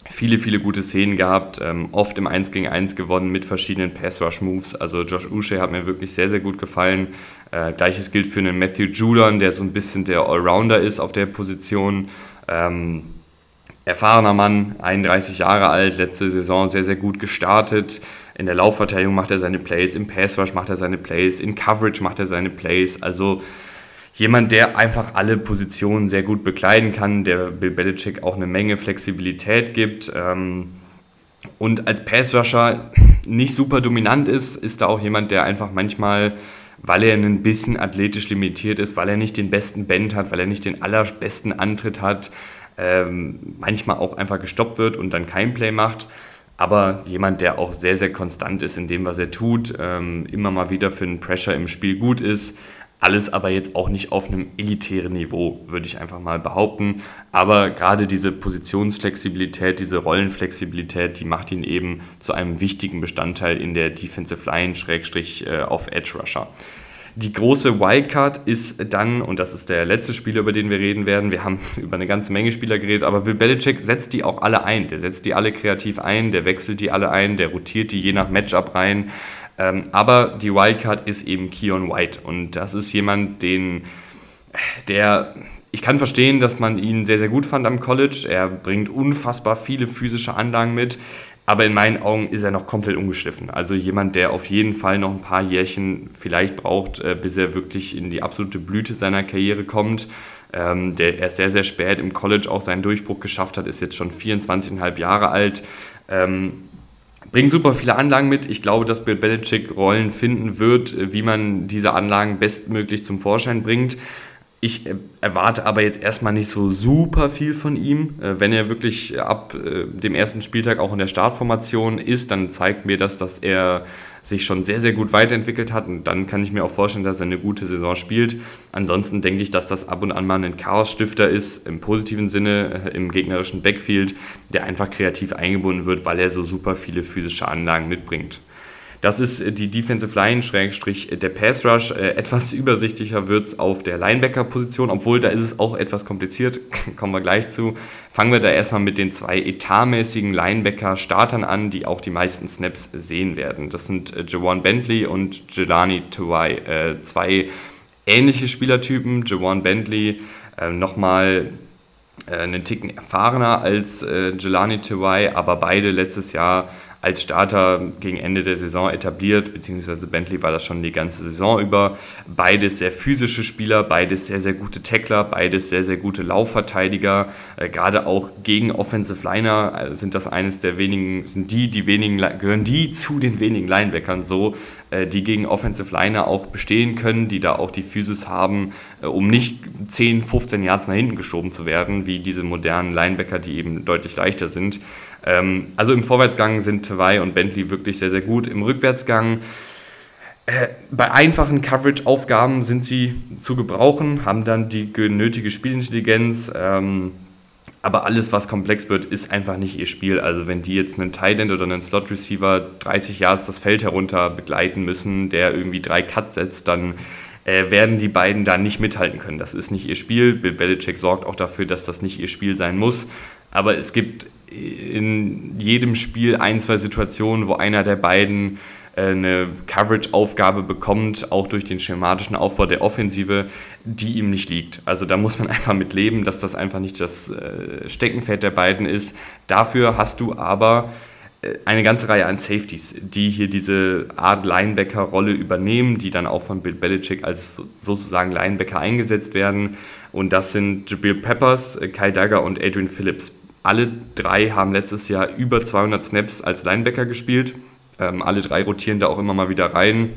viele, viele gute Szenen gehabt, ähm, oft im 1 gegen 1 gewonnen mit verschiedenen Pass-Rush-Moves. Also Josh Uche hat mir wirklich sehr, sehr gut gefallen. Äh, Gleiches gilt für einen Matthew Judon, der so ein bisschen der Allrounder ist auf der Position. Ähm, erfahrener Mann, 31 Jahre alt, letzte Saison sehr, sehr gut gestartet. In der Laufverteidigung macht er seine Plays, im Pass-Rush macht er seine Plays, in Coverage macht er seine Plays. Also jemand, der einfach alle Positionen sehr gut bekleiden kann, der Bill Belichick auch eine Menge Flexibilität gibt. Ähm, und als Pass-Rusher nicht super dominant ist, ist da auch jemand, der einfach manchmal, weil er ein bisschen athletisch limitiert ist, weil er nicht den besten Bend hat, weil er nicht den allerbesten Antritt hat, ähm, manchmal auch einfach gestoppt wird und dann kein Play macht. Aber jemand, der auch sehr, sehr konstant ist in dem, was er tut, ähm, immer mal wieder für einen Pressure im Spiel gut ist, alles aber jetzt auch nicht auf einem elitären Niveau, würde ich einfach mal behaupten. Aber gerade diese Positionsflexibilität, diese Rollenflexibilität, die macht ihn eben zu einem wichtigen Bestandteil in der Defensive Line, Schrägstrich äh, auf Edge Rusher. Die große Wildcard ist dann, und das ist der letzte Spieler, über den wir reden werden, wir haben über eine ganze Menge Spieler geredet, aber Bill Belichick setzt die auch alle ein. Der setzt die alle kreativ ein, der wechselt die alle ein, der rotiert die je nach Matchup rein. Ähm, aber die Wildcard ist eben Keon White und das ist jemand, den der ich kann verstehen, dass man ihn sehr, sehr gut fand am College. Er bringt unfassbar viele physische Anlagen mit. Aber in meinen Augen ist er noch komplett ungeschliffen. Also jemand, der auf jeden Fall noch ein paar Jährchen vielleicht braucht, äh, bis er wirklich in die absolute Blüte seiner Karriere kommt. Ähm, der erst sehr, sehr spät im College auch seinen Durchbruch geschafft hat, ist jetzt schon 24,5 Jahre alt. Ähm, bringt super viele Anlagen mit. Ich glaube, dass Bill Belichick Rollen finden wird, wie man diese Anlagen bestmöglich zum Vorschein bringt. Ich äh, erwarte aber jetzt erstmal nicht so super viel von ihm. Äh, wenn er wirklich ab äh, dem ersten Spieltag auch in der Startformation ist, dann zeigt mir das, dass er sich schon sehr, sehr gut weiterentwickelt hat. Und dann kann ich mir auch vorstellen, dass er eine gute Saison spielt. Ansonsten denke ich, dass das ab und an mal ein Chaosstifter ist, im positiven Sinne, im gegnerischen Backfield, der einfach kreativ eingebunden wird, weil er so super viele physische Anlagen mitbringt. Das ist äh, die Defensive Line, Schrägstrich äh, der Pass Rush. Äh, etwas übersichtlicher wird es auf der Linebacker-Position, obwohl da ist es auch etwas kompliziert. Kommen wir gleich zu. Fangen wir da erstmal mit den zwei etatmäßigen Linebacker-Startern an, die auch die meisten Snaps sehen werden. Das sind Jawan Bentley und Jelani Tawai. zwei ähnliche Spielertypen. Jawan Bentley nochmal einen Ticken erfahrener als Jelani Tawai, aber beide letztes Jahr als Starter gegen Ende der Saison etabliert, beziehungsweise Bentley war das schon die ganze Saison über. Beides sehr physische Spieler, beides sehr, sehr gute Tackler, beides sehr, sehr gute Laufverteidiger. Äh, gerade auch gegen Offensive Liner äh, sind das eines der wenigen, sind die, die wenigen, gehören die zu den wenigen Linebackern so, äh, die gegen Offensive Liner auch bestehen können, die da auch die Physis haben, um nicht 10, 15 Yards nach hinten geschoben zu werden, wie diese modernen Linebacker, die eben deutlich leichter sind. Ähm, also im Vorwärtsgang sind Tawai und Bentley wirklich sehr, sehr gut. Im Rückwärtsgang äh, bei einfachen Coverage-Aufgaben sind sie zu gebrauchen, haben dann die nötige Spielintelligenz. Ähm, aber alles, was komplex wird, ist einfach nicht ihr Spiel. Also wenn die jetzt einen End oder einen Slot Receiver 30 Yards das Feld herunter begleiten müssen, der irgendwie drei Cuts setzt, dann äh, werden die beiden da nicht mithalten können. Das ist nicht ihr Spiel. Bill Belichick sorgt auch dafür, dass das nicht ihr Spiel sein muss. Aber es gibt in jedem Spiel ein, zwei Situationen, wo einer der beiden äh, eine Coverage-Aufgabe bekommt, auch durch den schematischen Aufbau der Offensive, die ihm nicht liegt. Also da muss man einfach mit leben, dass das einfach nicht das äh, Steckenpferd der beiden ist. Dafür hast du aber äh, eine ganze Reihe an Safeties, die hier diese Art Linebacker-Rolle übernehmen, die dann auch von Bill Belichick als sozusagen Linebacker eingesetzt werden. Und das sind Jabril Peppers, Kyle Dagger und Adrian Phillips. Alle drei haben letztes Jahr über 200 Snaps als Linebacker gespielt. Ähm, alle drei rotieren da auch immer mal wieder rein.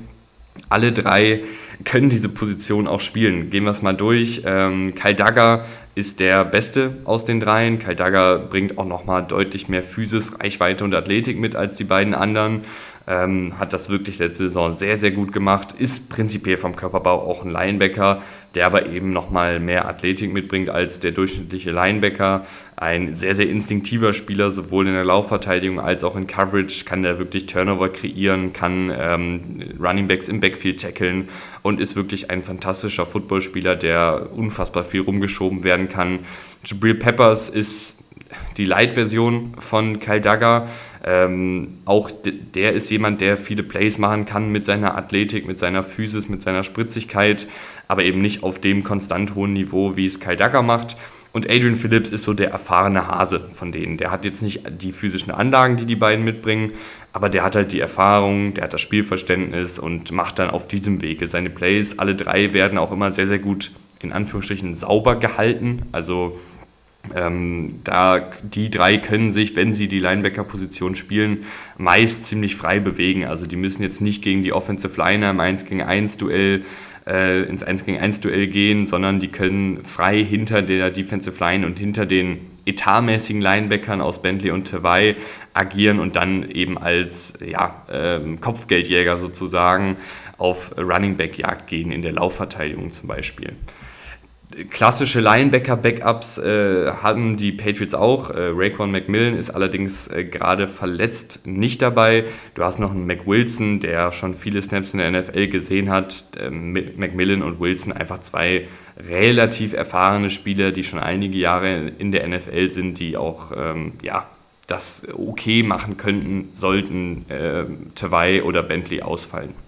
Alle drei können diese Position auch spielen. Gehen wir es mal durch. Ähm, Kyle Dagger ist der Beste aus den dreien. Kyle Dagger bringt auch nochmal deutlich mehr Physis, Reichweite und Athletik mit als die beiden anderen ähm, hat das wirklich letzte Saison sehr, sehr gut gemacht, ist prinzipiell vom Körperbau auch ein Linebacker, der aber eben nochmal mehr Athletik mitbringt als der durchschnittliche Linebacker. Ein sehr, sehr instinktiver Spieler, sowohl in der Laufverteidigung als auch in Coverage, kann der wirklich Turnover kreieren, kann ähm, Runningbacks im Backfield tackeln und ist wirklich ein fantastischer Footballspieler, der unfassbar viel rumgeschoben werden kann. Jabril Peppers ist die Light-Version von Kyle Dagger. Ähm, auch der ist jemand, der viele Plays machen kann mit seiner Athletik, mit seiner Physis, mit seiner Spritzigkeit, aber eben nicht auf dem konstant hohen Niveau, wie es Kyle Dagger macht. Und Adrian Phillips ist so der erfahrene Hase von denen. Der hat jetzt nicht die physischen Anlagen, die die beiden mitbringen, aber der hat halt die Erfahrung, der hat das Spielverständnis und macht dann auf diesem Wege seine Plays. Alle drei werden auch immer sehr, sehr gut in Anführungsstrichen sauber gehalten. Also ähm, da die drei können sich, wenn sie die Linebacker-Position spielen, meist ziemlich frei bewegen. Also die müssen jetzt nicht gegen die Offensive Liner im 1 gegen 1 Duell äh, ins 1 gegen 1 Duell gehen, sondern die können frei hinter der Defensive Line und hinter den etatmäßigen Linebackern aus Bentley und Tawai agieren und dann eben als ja, ähm, Kopfgeldjäger sozusagen auf Running Back Jagd gehen in der Laufverteidigung zum Beispiel klassische Linebacker-Backups äh, haben die Patriots auch. Äh, Raekwon McMillan ist allerdings äh, gerade verletzt nicht dabei. Du hast noch einen McWilson, der schon viele Snaps in der NFL gesehen hat. Ähm, McMillan und Wilson einfach zwei relativ erfahrene Spieler, die schon einige Jahre in der NFL sind, die auch ähm, ja, das okay machen könnten, sollten äh, Tawai oder Bentley ausfallen.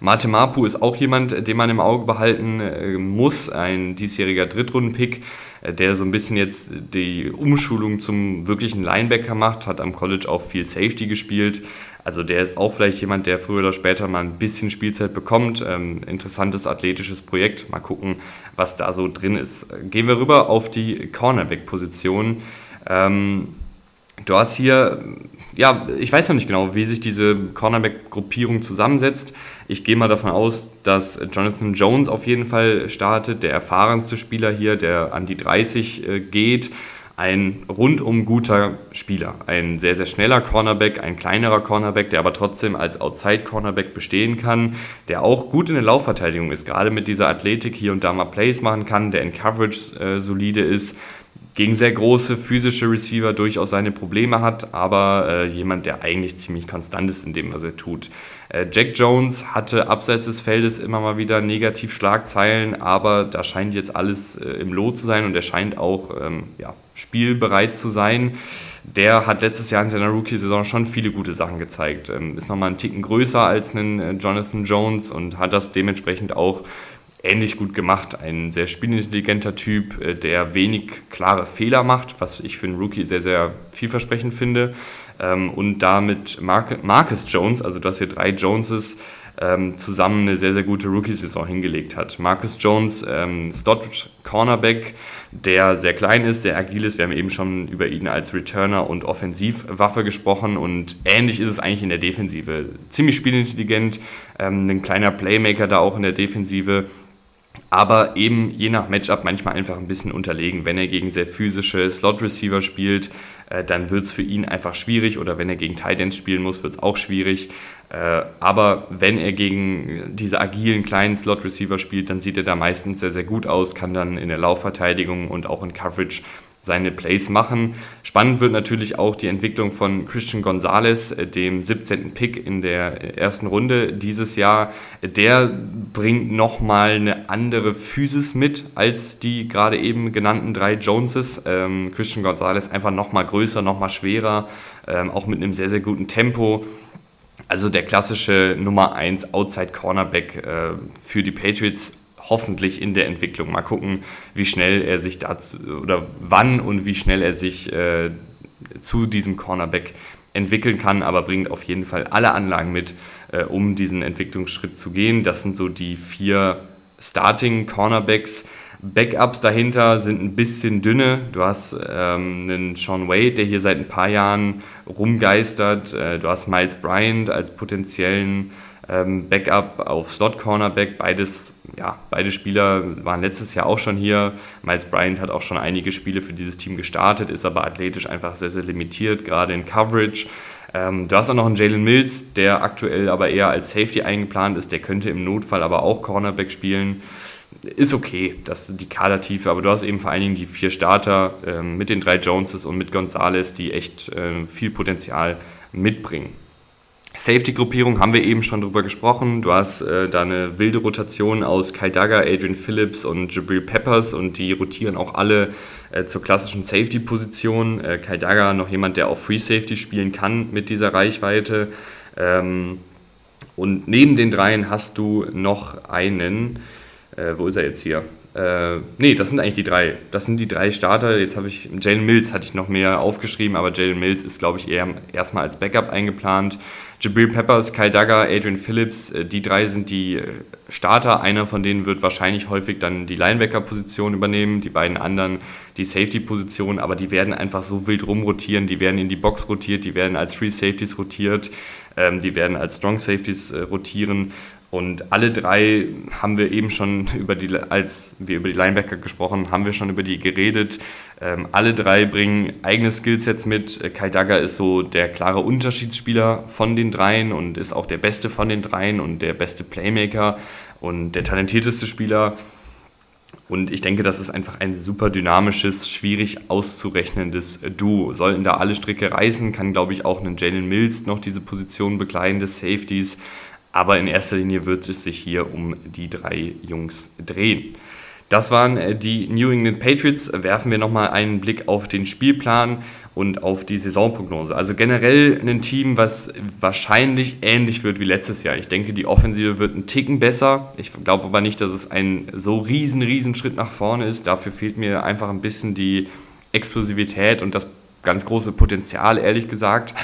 Mate Mapu ist auch jemand, den man im Auge behalten äh, muss, ein diesjähriger Drittrunden-Pick, äh, der so ein bisschen jetzt die Umschulung zum wirklichen Linebacker macht, hat am College auch viel Safety gespielt. Also der ist auch vielleicht jemand, der früher oder später mal ein bisschen Spielzeit bekommt. Ähm, interessantes athletisches Projekt. Mal gucken, was da so drin ist. Gehen wir rüber auf die Cornerback-Position. Ähm, Du hast hier, ja, ich weiß noch nicht genau, wie sich diese Cornerback-Gruppierung zusammensetzt. Ich gehe mal davon aus, dass Jonathan Jones auf jeden Fall startet, der erfahrenste Spieler hier, der an die 30 äh, geht. Ein rundum guter Spieler, ein sehr, sehr schneller Cornerback, ein kleinerer Cornerback, der aber trotzdem als Outside-Cornerback bestehen kann, der auch gut in der Laufverteidigung ist, gerade mit dieser Athletik hier und da mal Plays machen kann, der in Coverage äh, solide ist gegen sehr große physische Receiver durchaus seine Probleme hat, aber äh, jemand, der eigentlich ziemlich konstant ist in dem, was er tut. Äh, Jack Jones hatte abseits des Feldes immer mal wieder negativ Schlagzeilen, aber da scheint jetzt alles äh, im Lot zu sein und er scheint auch ähm, ja, spielbereit zu sein. Der hat letztes Jahr in seiner Rookie-Saison schon viele gute Sachen gezeigt. Ähm, ist nochmal einen Ticken größer als ein äh, Jonathan Jones und hat das dementsprechend auch ähnlich gut gemacht. Ein sehr spielintelligenter Typ, äh, der wenig klare Fehler macht, was ich für einen Rookie sehr, sehr vielversprechend finde. Ähm, und damit Marcus Jones, also du hast hier drei Joneses, ähm, zusammen eine sehr, sehr gute Rookie-Saison hingelegt hat. Marcus Jones, ähm, Slot-Cornerback, der sehr klein ist, sehr agil ist. Wir haben eben schon über ihn als Returner und Offensivwaffe gesprochen und ähnlich ist es eigentlich in der Defensive. Ziemlich spielintelligent, ähm, ein kleiner Playmaker da auch in der Defensive aber eben je nach Matchup manchmal einfach ein bisschen unterlegen. Wenn er gegen sehr physische Slot-Receiver spielt, äh, dann wird es für ihn einfach schwierig oder wenn er gegen Titans spielen muss, wird es auch schwierig. Äh, aber wenn er gegen diese agilen kleinen Slot-Receiver spielt, dann sieht er da meistens sehr, sehr gut aus, kann dann in der Laufverteidigung und auch in Coverage seine Plays machen. Spannend wird natürlich auch die Entwicklung von Christian Gonzalez, äh, dem 17. Pick in der ersten Runde dieses Jahr. Der bringt nochmal eine andere Physis mit als die gerade eben genannten drei Joneses. Ähm, Christian Gonzalez einfach nochmal größer, nochmal schwerer, ähm, auch mit einem sehr, sehr guten Tempo. Also der klassische Nummer 1 Outside Cornerback äh, für die Patriots hoffentlich in der Entwicklung. Mal gucken, wie schnell er sich dazu oder wann und wie schnell er sich äh, zu diesem Cornerback entwickeln kann, aber bringt auf jeden Fall alle Anlagen mit, äh, um diesen Entwicklungsschritt zu gehen. Das sind so die vier Starting Cornerbacks. Backups dahinter sind ein bisschen dünne. Du hast ähm, einen Sean Wade, der hier seit ein paar Jahren rumgeistert. Äh, du hast Miles Bryant als potenziellen Backup auf Slot Cornerback. Beides, ja, beide Spieler waren letztes Jahr auch schon hier. Miles Bryant hat auch schon einige Spiele für dieses Team gestartet, ist aber athletisch einfach sehr, sehr limitiert, gerade in Coverage. Ähm, du hast auch noch einen Jalen Mills, der aktuell aber eher als Safety eingeplant ist. Der könnte im Notfall aber auch Cornerback spielen. Ist okay, das ist die Kadertiefe, aber du hast eben vor allen Dingen die vier Starter ähm, mit den drei Joneses und mit Gonzales, die echt äh, viel Potenzial mitbringen. Safety-Gruppierung haben wir eben schon drüber gesprochen. Du hast äh, da eine wilde Rotation aus Kyle Duggar, Adrian Phillips und Jabril Peppers und die rotieren auch alle äh, zur klassischen Safety-Position. Äh, Kyle Duggar noch jemand, der auch Free Safety spielen kann mit dieser Reichweite. Ähm, und neben den dreien hast du noch einen, äh, wo ist er jetzt hier? Äh, nee, das sind eigentlich die drei. Das sind die drei Starter. Jetzt habe ich, Jalen Mills hatte ich noch mehr aufgeschrieben, aber Jalen Mills ist, glaube ich, eher erstmal als Backup eingeplant. Jabril Peppers, Kyle Duggar, Adrian Phillips, äh, die drei sind die Starter. Einer von denen wird wahrscheinlich häufig dann die Linebacker-Position übernehmen, die beiden anderen die Safety-Position, aber die werden einfach so wild rumrotieren, die werden in die Box rotiert, die werden als Free Safeties rotiert, ähm, die werden als Strong Safeties äh, rotieren. Und alle drei haben wir eben schon über die, als wir über die Linebacker gesprochen haben, wir schon über die geredet. Ähm, alle drei bringen eigene Skillsets mit. Äh, Kai Dagger ist so der klare Unterschiedsspieler von den dreien und ist auch der beste von den dreien und der beste Playmaker und der talentierteste Spieler. Und ich denke, das ist einfach ein super dynamisches, schwierig auszurechnendes Duo. Sollten da alle Stricke reißen, kann, glaube ich, auch ein Jalen Mills noch diese Position bekleiden des Safeties. Aber in erster Linie wird es sich hier um die drei Jungs drehen. Das waren äh, die New England Patriots. Werfen wir nochmal einen Blick auf den Spielplan und auf die Saisonprognose. Also generell ein Team, was wahrscheinlich ähnlich wird wie letztes Jahr. Ich denke, die Offensive wird ein Ticken besser. Ich glaube aber nicht, dass es ein so riesen, riesen Schritt nach vorne ist. Dafür fehlt mir einfach ein bisschen die Explosivität und das ganz große Potenzial, ehrlich gesagt.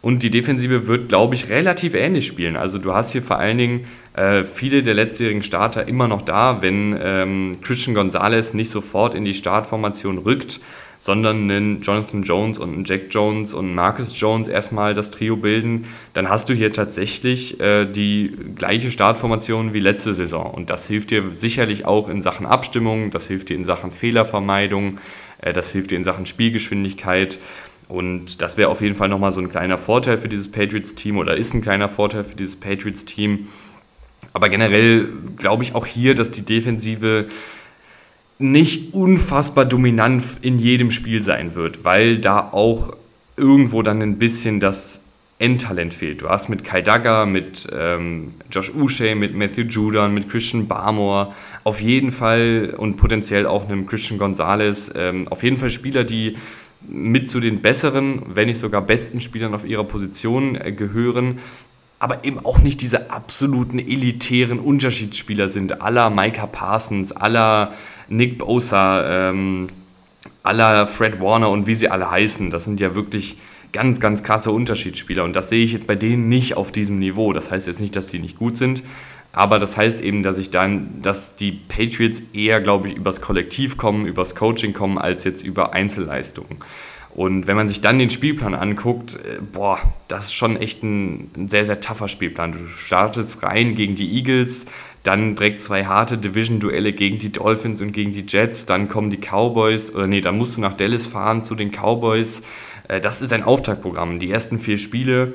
Und die Defensive wird, glaube ich, relativ ähnlich spielen. Also du hast hier vor allen Dingen äh, viele der letztjährigen Starter immer noch da, wenn ähm, Christian Gonzalez nicht sofort in die Startformation rückt, sondern einen Jonathan Jones und einen Jack Jones und Marcus Jones erstmal das Trio bilden, dann hast du hier tatsächlich äh, die gleiche Startformation wie letzte Saison. Und das hilft dir sicherlich auch in Sachen Abstimmung, das hilft dir in Sachen Fehlervermeidung, äh, das hilft dir in Sachen Spielgeschwindigkeit. Und das wäre auf jeden Fall nochmal so ein kleiner Vorteil für dieses Patriots-Team oder ist ein kleiner Vorteil für dieses Patriots-Team. Aber generell glaube ich auch hier, dass die Defensive nicht unfassbar dominant in jedem Spiel sein wird, weil da auch irgendwo dann ein bisschen das Endtalent fehlt. Du hast mit Kai Dagger, mit ähm, Josh Uche, mit Matthew Judon, mit Christian Barmore auf jeden Fall und potenziell auch einem Christian Gonzalez ähm, auf jeden Fall Spieler, die mit zu den besseren, wenn nicht sogar besten Spielern auf ihrer Position äh, gehören, aber eben auch nicht diese absoluten elitären Unterschiedsspieler sind, aller Micah Parsons, aller Nick Bosa, ähm, aller Fred Warner und wie sie alle heißen. Das sind ja wirklich ganz, ganz krasse Unterschiedsspieler und das sehe ich jetzt bei denen nicht auf diesem Niveau. Das heißt jetzt nicht, dass die nicht gut sind, aber das heißt eben, dass ich dann, dass die Patriots eher, glaube ich, übers Kollektiv kommen, übers Coaching kommen, als jetzt über Einzelleistungen. Und wenn man sich dann den Spielplan anguckt, äh, boah, das ist schon echt ein, ein sehr, sehr tougher Spielplan. Du startest rein gegen die Eagles, dann direkt zwei harte Division-Duelle gegen die Dolphins und gegen die Jets, dann kommen die Cowboys, oder nee, dann musst du nach Dallas fahren zu den Cowboys. Äh, das ist ein Auftaktprogramm. Die ersten vier Spiele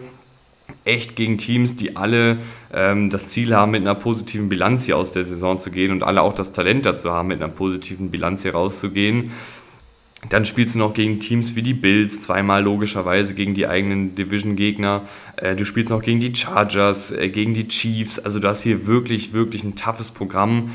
echt gegen Teams, die alle ähm, das Ziel haben, mit einer positiven Bilanz hier aus der Saison zu gehen und alle auch das Talent dazu haben, mit einer positiven Bilanz hier rauszugehen. Dann spielst du noch gegen Teams wie die Bills, zweimal logischerweise gegen die eigenen Division-Gegner. Äh, du spielst noch gegen die Chargers, äh, gegen die Chiefs. Also du hast hier wirklich, wirklich ein toughes Programm.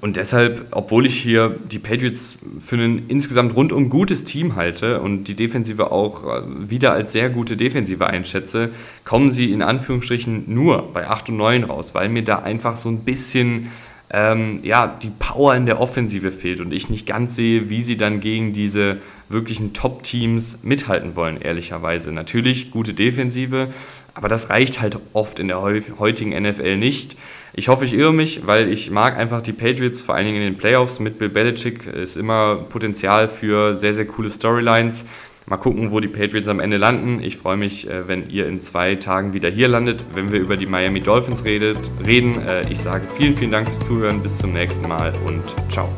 Und deshalb, obwohl ich hier die Patriots für ein insgesamt rundum gutes Team halte und die Defensive auch äh, wieder als sehr gute Defensive einschätze, kommen sie in Anführungsstrichen nur bei 8 und 9 raus, weil mir da einfach so ein bisschen ähm, ja, die Power in der Offensive fehlt und ich nicht ganz sehe, wie sie dann gegen diese wirklichen Top-Teams mithalten wollen, ehrlicherweise. Natürlich gute Defensive, aber das reicht halt oft in der heutigen NFL nicht. Ich hoffe, ich irre mich, weil ich mag einfach die Patriots, vor allen Dingen in den Playoffs mit Bill Belichick, ist immer Potenzial für sehr, sehr coole Storylines. Mal gucken, wo die Patriots am Ende landen. Ich freue mich, äh, wenn ihr in zwei Tagen wieder hier landet, wenn wir über die Miami Dolphins redet, reden. Äh, ich sage vielen, vielen Dank fürs Zuhören. Bis zum nächsten Mal und ciao.